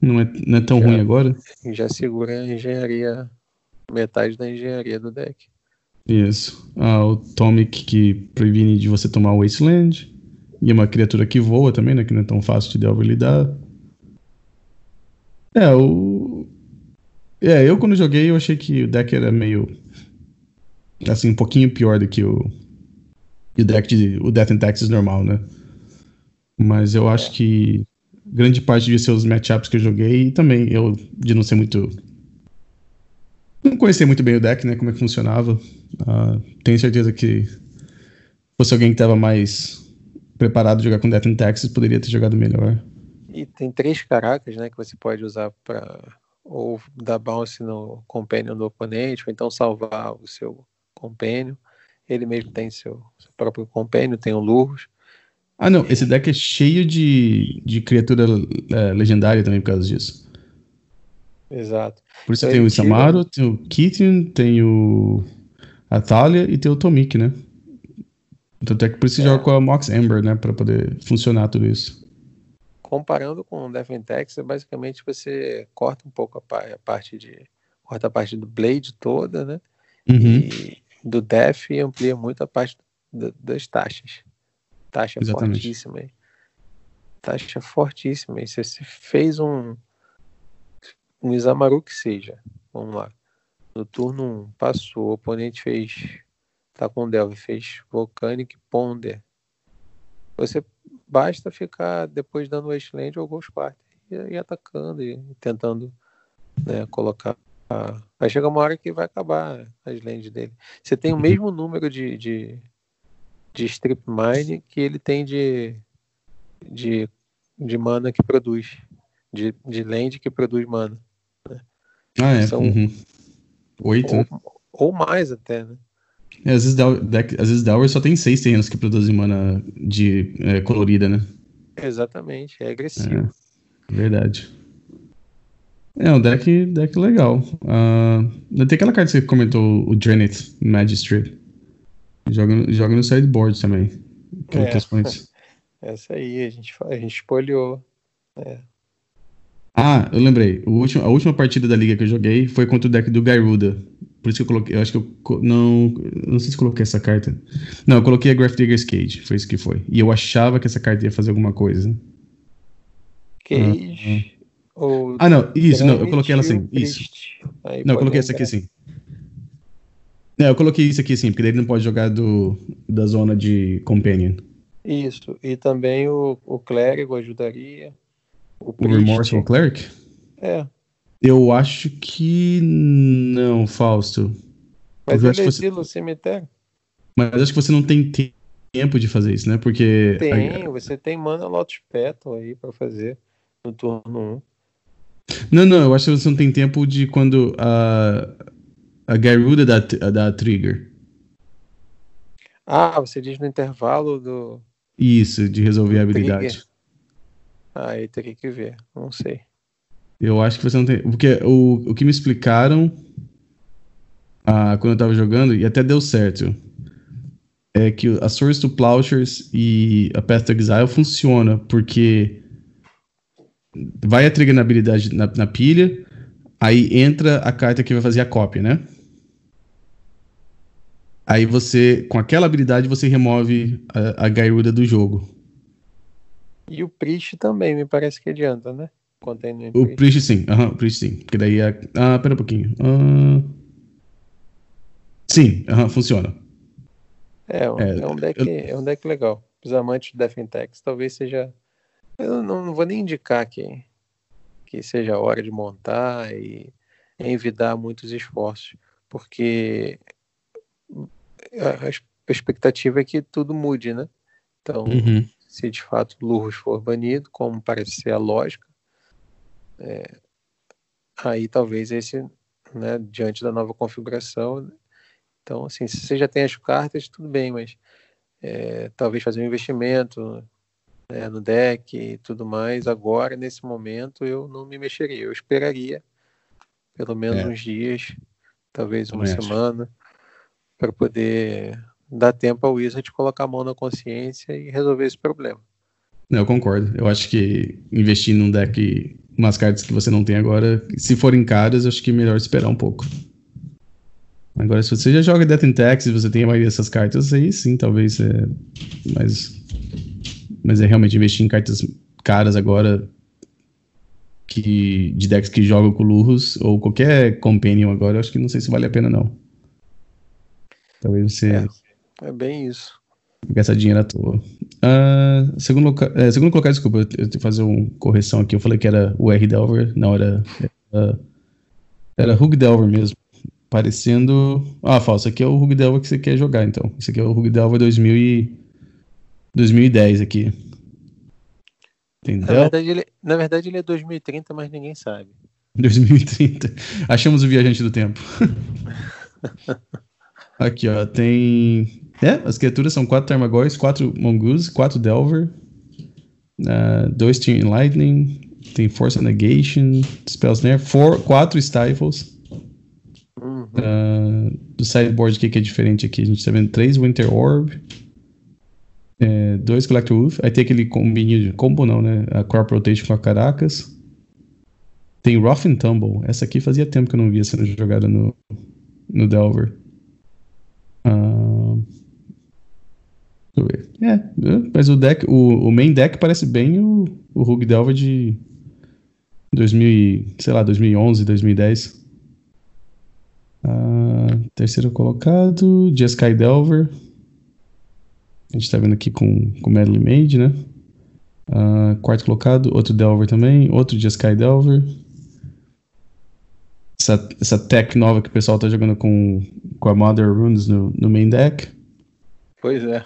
Não é, não é tão já, ruim agora? Já segura a engenharia, metade da engenharia do deck. Isso. Ah, o Tomic que previne de você tomar o Wasteland. E é uma criatura que voa também, né? Que não é tão fácil de Delver lidar. É, o. É, eu quando joguei eu achei que o deck era meio. Assim, um pouquinho pior do que o. o deck de. O Death and Taxes normal, né? Mas eu acho que grande parte de seus matchups que eu joguei e também eu de não ser muito. Não conhecer muito bem o deck, né? Como é que funcionava. Uh, tenho certeza que fosse alguém que estava mais preparado a jogar com Death and Taxes, poderia ter jogado melhor. E tem três caracas, né, que você pode usar para ou dar bounce no companion do oponente, ou então salvar o seu companion. Ele mesmo tem seu, seu próprio companion, tem o Lurros. Ah, não, esse deck é cheio de, de criatura é, legendária também por causa disso. Exato. Por isso então, tem o Isamaru, tira... tem o Kitten, tem o Atalia e tem o Tomik, né? Então é que por isso é. joga com a Mox Ember, né? Pra poder funcionar tudo isso comparando com o Defentex, é basicamente você corta um pouco a, parte de corta a parte do Blade toda, né? Uhum. E do Def e amplia muito a parte do, das taxas. Taxa Exatamente. fortíssima. Aí. Taxa fortíssima. E se você fez um um Isamaru que seja, vamos lá. No turno 1, passou, o oponente fez tá com o Delve, fez Volcanic Ponder. Você basta ficar depois dando wasteland ou ghost quarter e, e atacando e tentando né, colocar. Vai chegar uma hora que vai acabar as lands dele. Você tem o uhum. mesmo número de, de, de strip mine que ele tem de, de, de mana que produz. De, de land que produz mana. Né? Ah, é. São uhum. Oito, ou, né? ou mais até, né? É, às vezes, deck, às vezes Dower só tem seis terrenos que produzem mana de é, colorida, né? Exatamente, é agressivo. É, verdade. É um deck, deck legal. Uh, tem aquela carta que você comentou, o Drenith Magistrate. Joga, joga no sideboard também. É, *laughs* essa aí, a gente, a gente espolhou. É. Ah, eu lembrei. Último, a última partida da liga que eu joguei foi contra o deck do Garuda. Por isso que eu coloquei. Eu acho que eu. Não. Não sei se coloquei essa carta. Não, eu coloquei a Graph Digger's Cage. Foi isso que foi. E eu achava que essa carta ia fazer alguma coisa. Cage. Ah, ah não. Isso, não. Eu coloquei ela assim. Isso. Aí não, eu coloquei essa aqui assim. Não, eu coloquei isso aqui assim, porque daí ele não pode jogar do, da zona de Companion. Isso. E também o, o Clérigo ajudaria. O, o Remorseful Cleric? É. Eu acho que não, Fausto. Mas ele exila você... o cemitério. Mas acho que você não tem tempo de fazer isso, né? Porque. Tem, você tem mana Lotus Petal aí pra fazer no turno 1. Não, não, eu acho que você não tem tempo de quando a, a Garuda dá, dá trigger. Ah, você diz no intervalo do. Isso, de resolver a habilidade. Trigger. Ah, aí teria que ver, não sei. Eu acho que você não tem. Porque o, o que me explicaram ah, quando eu tava jogando, e até deu certo, é que a Source to Plowshares e a Path to Exile funciona, porque vai a trigger na habilidade na, na, pilha, aí entra a carta que vai fazer a cópia, né? Aí você, com aquela habilidade, você remove a, a Gairuda do jogo. E o Priest também, me parece que adianta, né? O Priest sim, aham, uhum, o Priest sim. Porque daí é. Ah, pera um pouquinho. Uh... Sim, aham, funciona. É, um, é, é, um deck, eu... é um deck legal. Os amantes de Defentex talvez seja. Eu não, não, vou nem indicar que, que seja a hora de montar e envidar muitos esforços, porque a, a expectativa é que tudo mude, né? Então, uhum. se de fato Lurros for banido, como parece ser a lógica, é, aí talvez esse, né, diante da nova configuração, então assim, se você já tem as cartas, tudo bem, mas é, talvez fazer um investimento né, no deck e tudo mais, agora, nesse momento, eu não me mexeria, eu esperaria pelo menos é. uns dias, talvez uma semana, para poder dar tempo ao Wizard colocar a mão na consciência e resolver esse problema. Eu concordo. Eu acho que investir num deck umas cartas que você não tem agora, se forem caras, acho que é melhor esperar um pouco. Agora, se você já joga Death in Tax e você tem a maioria dessas cartas, aí sim, talvez é. Mas. Mas é realmente investir em cartas caras agora. Que, de decks que jogam com Lurros ou qualquer Companion agora, eu acho que não sei se vale a pena, não. Talvez você. É, é bem isso. Gastar dinheiro à toa. Uh, segundo, é, segundo colocar, desculpa, eu tenho que fazer uma correção aqui. Eu falei que era o R Delver, na hora. Era, era Hug Delver mesmo. Parecendo. Ah, falso. Aqui é o Hug Delver que você quer jogar, então. Esse aqui é o Hug Delver 2000 e... 2010 aqui. Entendeu? Na verdade, ele, na verdade, ele é 2030, mas ninguém sabe. *laughs* 2030. Achamos o viajante do tempo. *laughs* aqui, ó. Tem é, as criaturas são quatro Tarmogoyfs, quatro Mongoose, quatro Delver, uh, dois Team Lightning, tem Force Negation, Spell Snare, four, quatro Stifles. Uhum. Uh, do sideboard, o que, é diferente aqui? A gente tá vendo três Winter Orb, é, dois Collector Wolf, aí tem aquele combinho, combo não, né? A Crop Rotation com a Caracas. Tem Rough and Tumble, essa aqui fazia tempo que eu não via sendo jogada no, no Delver. Uh, Deixa eu ver. É, mas o deck, o, o main deck parece bem o, o Rug Delver de 2000, sei lá, 2011, 2010. Ah, terceiro colocado, Jeskai Delver. A gente tá vendo aqui com, com Madeline Mage, né? Ah, quarto colocado, outro Delver também, outro Jeskai Delver. Essa, essa tech nova que o pessoal tá jogando com, com a Mother Runes no, no main deck. Pois é.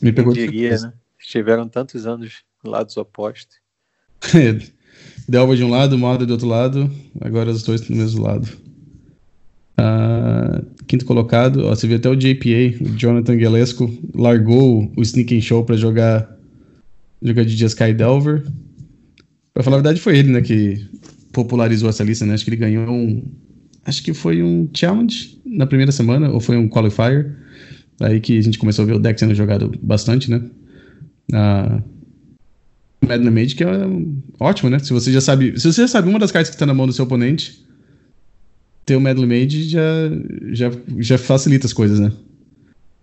Me pegou Quem diria, né? Estiveram tantos anos lados opostos. *laughs* Delva de um lado, Moda do outro lado. Agora os dois no mesmo lado. Uh, quinto colocado, ó, você viu até o JPA, o Jonathan Galesco, largou o Sneaking Show para jogar jogar de Sky Delver. Pra falar a verdade, foi ele, né, que popularizou essa lista, né? Acho que ele ganhou um. Acho que foi um challenge na primeira semana, ou foi um qualifier. Aí que a gente começou a ver o deck sendo jogado bastante, né? Uh, Madden Mage, que é ótimo, né? Se você já sabe. Se você já sabe uma das cartas que está na mão do seu oponente, ter o Medley Mage já, já, já facilita as coisas, né?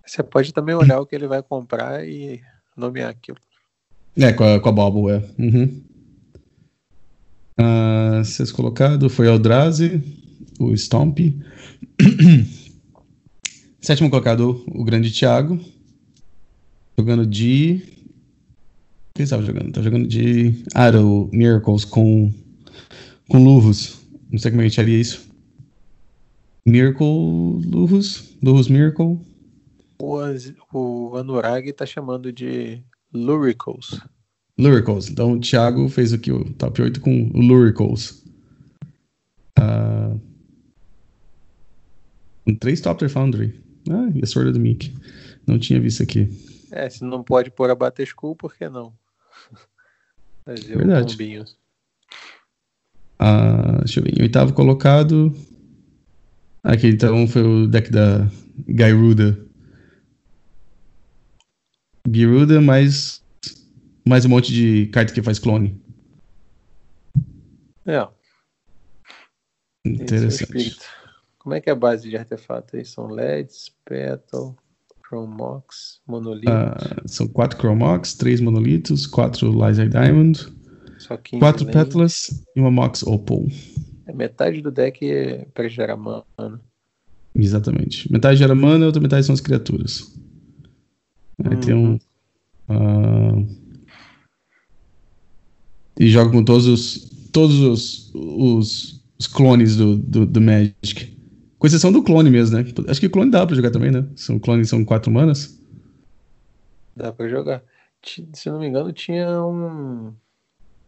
Você pode também olhar o que ele vai comprar e nomear aquilo. É, com a, com a Bobble, é. Uhum. Uh, sexto colocado foi Eldrazi, o Stomp. *clears throat* Sétimo colocado, o grande Thiago. Jogando de. Quem estava jogando? Estava jogando de. Ah, era o Miracles com. Com Luvos. Não sei como é que a isso. Miracle Lurus, Lurus Miracle. O, o Anurag tá chamando de Luricles. Luricles. Então o Thiago fez aqui o top 8 com o Luricles. Uh, um 3 Topter Foundry. Ah, e a of the Meek. Não tinha visto aqui. É, se não pode pôr a Bater School, por que não? *laughs* Fazer Verdade. Um uh, deixa eu ver. Em oitavo colocado, Aqui então foi o deck da Gyruda. Gyruda mais, mais um monte de carta que faz clone. É. Interessante. Como é que é a base de artefato aí? São LEDs, Petal, Chromox, Monolito? Uh, são quatro Chromox, três Monolitos, quatro Lysa Diamond, quatro Petals e uma Mox Opal. É metade do deck é para gerar mana. Exatamente. Metade gera mana, a outra metade são as criaturas. Aí uhum. tem um. Uh... E joga com todos os. Todos os, os, os clones do, do, do, Magic. Com exceção do clone mesmo, né? Acho que clone dá pra jogar também, né? São clones são quatro manas. Dá pra jogar. Se não me engano, tinha um.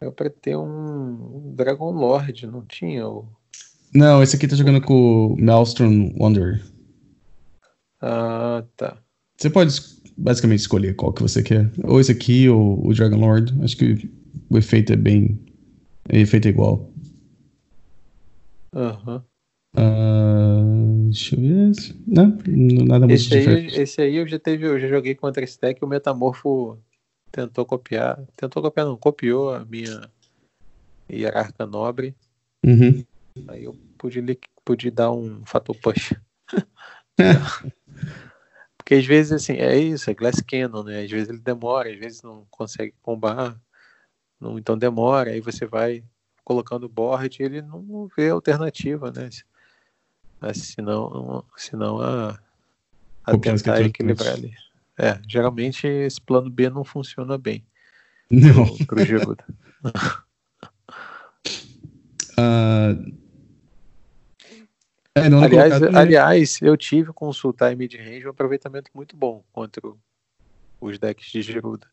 Era pra ter um Dragon Lord, não tinha? Não, esse aqui tá jogando com o Maelstrom Wanderer. Ah, tá. Você pode basicamente escolher qual que você quer. Ou esse aqui, ou o Dragon Lord. Acho que o efeito é bem. O efeito é igual. Aham. Uhum. Uh, deixa eu ver. Não, nada muito esse diferente. Aí, esse aí eu já teve, eu já joguei contra esse deck, o Metamorfo tentou copiar, tentou copiar não, copiou a minha hierarca nobre. Uhum. Aí eu pude, pude dar um fator push. *laughs* Porque às vezes assim, é isso, é Glass Cannon, né? Às vezes ele demora, às vezes não consegue combar, não, então demora, aí você vai colocando board e ele não vê alternativa, né? Mas senão, senão a, a tentar equilibrar ali. É, geralmente esse plano B não funciona bem. Não. Pro, Giruda. uh, é, aliás, colocado, aliás, eu tive com o Sultai mid-range um aproveitamento muito bom contra os decks de Giruda.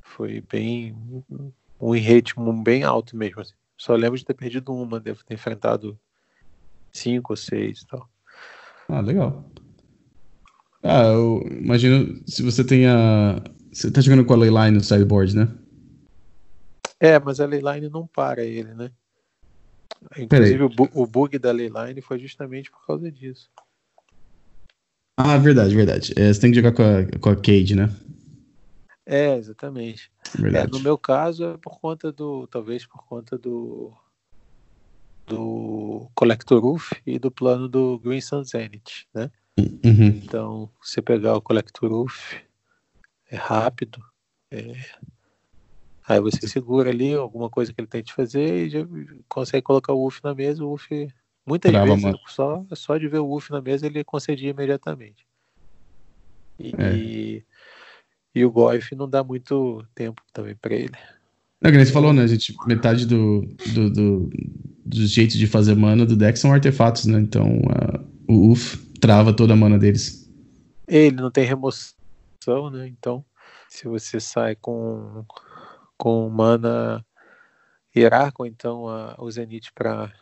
Foi bem. um rate bem alto mesmo. Assim. Só lembro de ter perdido uma, devo ter enfrentado cinco ou seis e tal. Ah, legal. Ah, eu imagino se você tem a. Você tá jogando com a Leyline no sideboard, né? É, mas a Leyline não para ele, né? Inclusive, o, bu o, bug da Leyline foi justamente por causa disso. Ah, verdade, verdade. É, você tem que jogar com a, com a Cade, né? É, exatamente. É, no meu caso, é por conta do. Talvez por conta do. Do Collector Roof e do plano do Green Sun Zenith, né? Uhum. Então, você pegar o Collector Roof é rápido, é, Aí você segura ali alguma coisa que ele tente fazer e já consegue colocar o UF na mesa. O UF, muitas Trava, vezes, só, só de ver o UF na mesa, ele concedia imediatamente. E, é. e, e, o Goif não dá muito tempo também para ele. É, que você falou, né? A gente, metade do, do, do, dos jeitos de fazer mana do deck são artefatos, né? Então uh, o UF trava toda a mana deles. Ele não tem remoção né? Então, se você sai com, com mana hierarco, então a, o Zenith para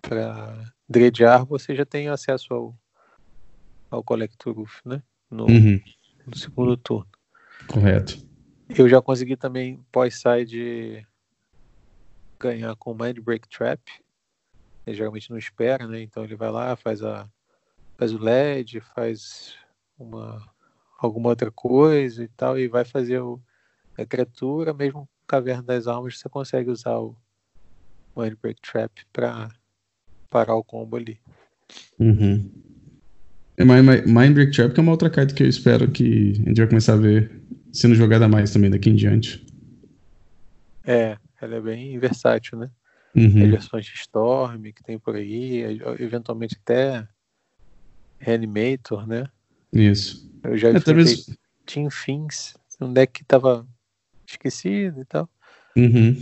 para dredear, você já tem acesso ao, ao Collectoruf, né? No, uhum. no segundo turno. Correto. Eu já consegui também pós-side ganhar com Mind Break Trap. Ele geralmente não espera, né? Então ele vai lá, faz a faz o LED, faz uma alguma outra coisa e tal e vai fazer o, a criatura, mesmo Caverna das Almas, você consegue usar o Mind Break Trap para parar o combo ali. Uhum. É Mind Break Trap que é uma outra carta que eu espero que a gente vai começar a ver sendo jogada mais também daqui em diante. É, ela é bem versátil, né? Uhum. versões de Storm que tem por aí, eventualmente até Reanimator, né? Isso. Eu já é, talvez... Team Fins, um deck que tava esquecido e tal. Uhum.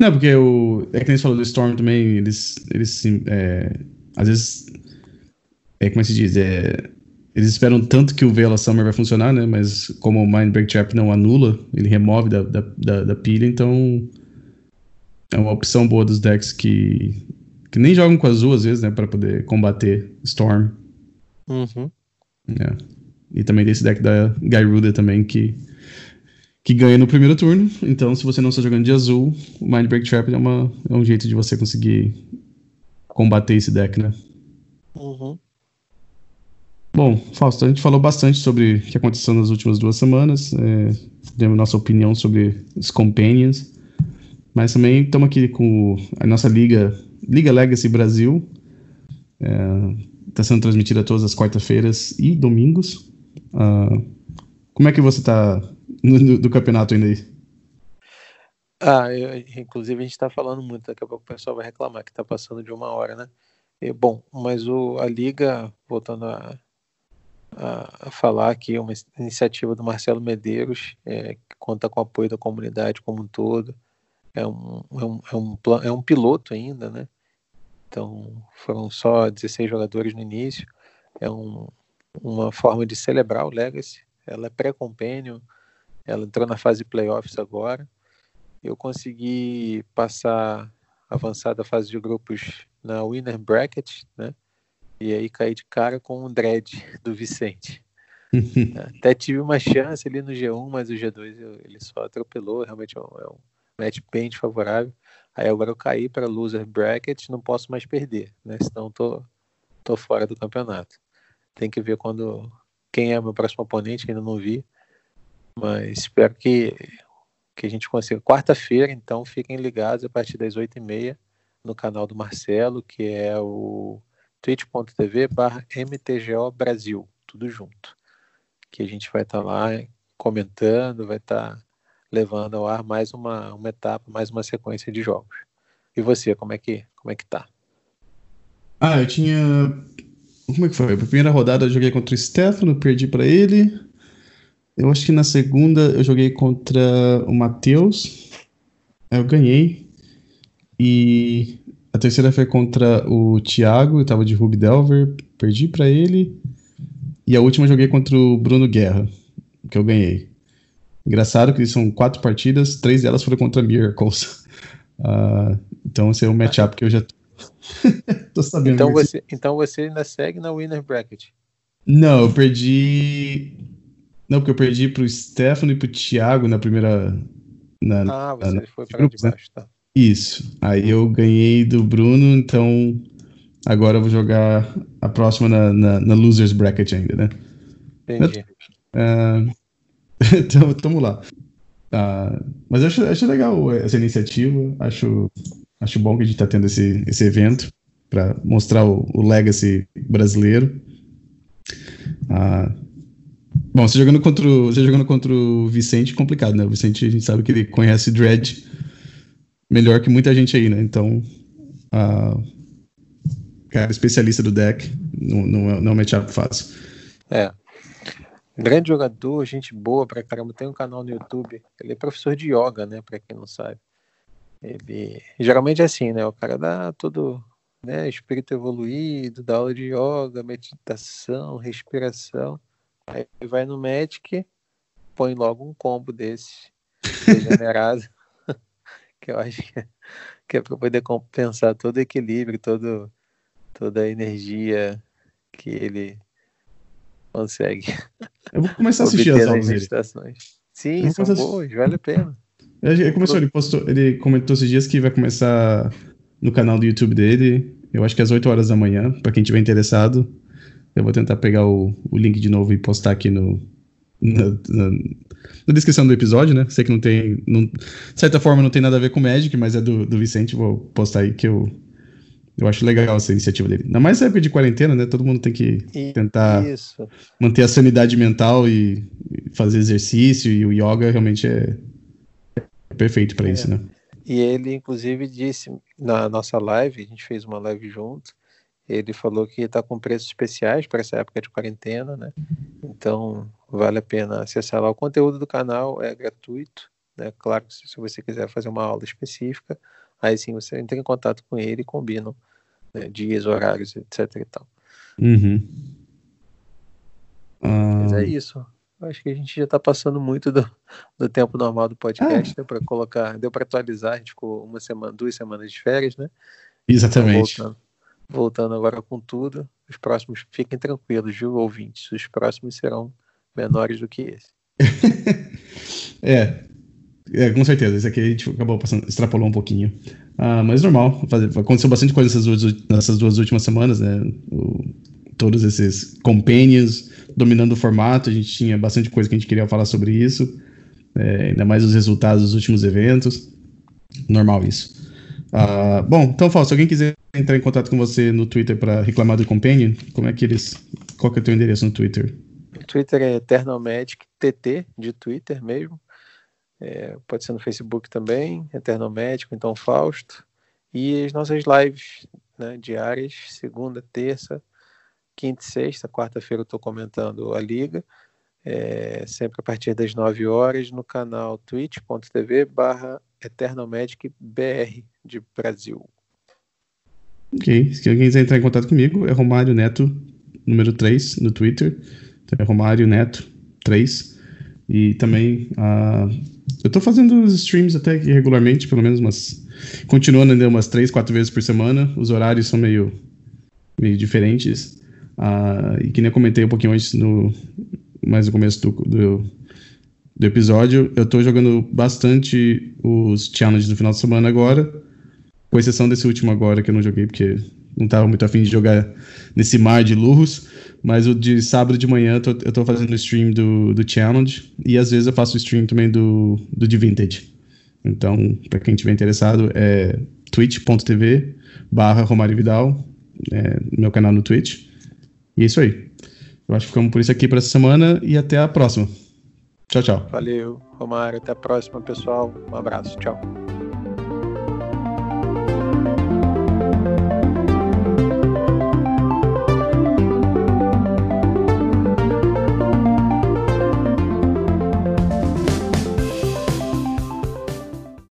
Não, porque o. É que nem você falou do Storm também, eles. eles é, às vezes. É como é se diz? É, eles esperam tanto que o Veil Summer vai funcionar, né? Mas como o Mind Break Trap não anula, ele remove da, da, da, da, pilha, então. É uma opção boa dos decks que. que nem jogam com azul às vezes, né? Pra poder combater Storm. Uhum. É. E também desse deck da Gyruda também, que que ganha no primeiro turno. Então, se você não está jogando de azul, o Mind Break Trap é, uma, é um jeito de você conseguir combater esse deck, né? Uhum. Bom, Fausto, a gente falou bastante sobre o que aconteceu nas últimas duas semanas, é, demos nossa opinião sobre os Companions, mas também estamos aqui com a nossa liga, Liga Legacy Brasil, está é, sendo transmitida todas as quartas-feiras e domingos. Uh, como é que você está do campeonato ainda aí? Ah, eu, inclusive a gente está falando muito, daqui a pouco o pessoal vai reclamar que está passando de uma hora, né? E, bom, mas o, a Liga, voltando a, a, a falar aqui, uma iniciativa do Marcelo Medeiros, é, que conta com o apoio da comunidade como um todo. É um, é um, é um, é um piloto ainda, né? Então foram só 16 jogadores no início. É um, uma forma de celebrar o Legacy. Ela é pré-compênio, ela entrou na fase playoffs agora. Eu consegui passar, avançar da fase de grupos na winner bracket, né? E aí caí de cara com um dread *laughs* do Vicente. *laughs* Até tive uma chance ali no G1, mas o G2 eu, ele só atropelou. Realmente é um, é um match bem desfavorável. Aí agora eu caí para loser bracket, não posso mais perder, né? Senão tô, tô fora do campeonato. Tem que ver quando quem é meu próximo oponente, ainda não vi. Mas espero que, que a gente consiga. Quarta-feira, então, fiquem ligados a partir das 8h30 no canal do Marcelo, que é o twitch.tv barra MTGO Brasil, tudo junto. Que a gente vai estar tá lá comentando, vai estar tá levando ao ar mais uma, uma etapa, mais uma sequência de jogos. E você, como é que, como é que tá? Ah, eu tinha. Como é que foi? A primeira rodada eu joguei contra o Stefano, perdi para ele. Eu acho que na segunda eu joguei contra o Matheus. Eu ganhei. E a terceira foi contra o Thiago, eu tava de Rug Delver, perdi para ele. E a última eu joguei contra o Bruno Guerra, que eu ganhei. Engraçado que são quatro partidas, três delas foram contra Miracles. Uh, *laughs* então esse é um matchup que eu já tô *laughs* sabendo. Então você, então você ainda segue na winner bracket? Não, eu perdi não, porque eu perdi pro Stefano e pro Thiago na primeira. Na, ah, você na, foi para grupos, debaixo, né? tá. Isso. Aí eu ganhei do Bruno, então agora eu vou jogar a próxima na, na, na Losers Bracket ainda, né? Entendi. Uh, *laughs* então, tamo lá. Uh, mas acho, acho legal essa iniciativa. Acho, acho bom que a gente tá tendo esse, esse evento para mostrar o, o legacy brasileiro. Uh, Bom, você jogando contra o, você jogando contra o Vicente, complicado, né? O Vicente, a gente sabe que ele conhece Dread melhor que muita gente aí, né? Então, a cara especialista do deck, não, não, é, não é um matchup fácil. É. Grande jogador, gente boa pra caramba. Tem um canal no YouTube. Ele é professor de yoga, né? Pra quem não sabe. Ele geralmente é assim, né? O cara dá todo né, espírito evoluído, dá aula de yoga, meditação, respiração Aí vai no Magic, põe logo um combo desse regenerado, *laughs* que eu acho que é, é para poder compensar todo o equilíbrio, todo, toda a energia que ele consegue. *laughs* Eu vou começar a assistir as aulas dele. Sim, são boas, vale a pena. Ele começou, ele postou, ele comentou esses dias que vai começar no canal do YouTube dele, eu acho que às 8 horas da manhã, para quem tiver interessado. Eu vou tentar pegar o, o link de novo e postar aqui no, na, na, na, descrição do episódio, né? Sei que não tem. Não, de certa forma não tem nada a ver com o Magic, mas é do, do Vicente, vou postar aí que eu, eu acho legal essa iniciativa dele. Ainda mais na época de quarentena, né? Todo mundo tem que tentar Isso. manter a sanidade mental e fazer exercício, e o yoga realmente é, é perfeito para é. isso, né? E ele, inclusive, disse na nossa live, a gente fez uma live junto, ele falou que está com preços especiais para essa época de quarentena, né? Então, vale a pena acessar lá. O conteúdo do canal é gratuito, né? Claro que se você quiser fazer uma aula específica, aí sim você entra em contato com ele e combinam né? dias, horários, etc e tal. Uhum. Mas é isso. Acho que a gente já está passando muito do, do, tempo normal do podcast, ah. para colocar, deu para atualizar, a gente ficou uma semana, duas semanas de férias, né? Exatamente. Então, voltando, voltando, agora com tudo, os próximos, fiquem tranquilos, viu, ouvintes? Os próximos serão menores do que esse. *laughs* é, é, com certeza. Esse aqui a gente acabou passando, extrapolou um pouquinho. Ah, mas normal, aconteceu bastante coisa nessas duas, nessas duas últimas semanas, né? O, todos esses companions dominando o formato, a gente tinha bastante coisa que a gente queria falar sobre isso, é, ainda mais os resultados dos últimos eventos. Normal isso. Uh, bom, então, Fausto, se alguém quiser entrar em contato com você no Twitter para reclamar do Companion, como é que eles. Qual que é o teu endereço no Twitter? O Twitter é EternalMagic TT, de Twitter mesmo. É, pode ser no Facebook também, Eternomédico, então Fausto. E as nossas lives né, diárias, segunda, terça, quinta e sexta, quarta-feira eu estou comentando a liga, é, sempre a partir das 9 horas, no canal twitch.tv barra EternalMagicBR de Brasil. Ok, se alguém quiser entrar em contato comigo, é Romário Neto, número 3, no Twitter. É Romário Neto 3. E também uh, eu estou fazendo os streams até regularmente, pelo menos umas. Continuando ainda umas 3, 4 vezes por semana. Os horários são meio, meio diferentes. Uh, e que nem eu comentei um pouquinho antes, no, mais no começo do, do, do episódio, eu estou jogando bastante os challenges do final de semana agora, com exceção desse último agora que eu não joguei, porque não estava muito afim de jogar nesse mar de lurros, mas o de sábado de manhã eu tô, eu tô fazendo o stream do, do challenge, e às vezes eu faço o stream também do, do de vintage. Então, para quem tiver interessado, é twitch.tv barra Romário Vidal, é, meu canal no Twitch. E é isso aí. Eu acho que ficamos por isso aqui para essa semana e até a próxima. Tchau, tchau. Valeu, Romário. Até a próxima, pessoal. Um abraço. Tchau.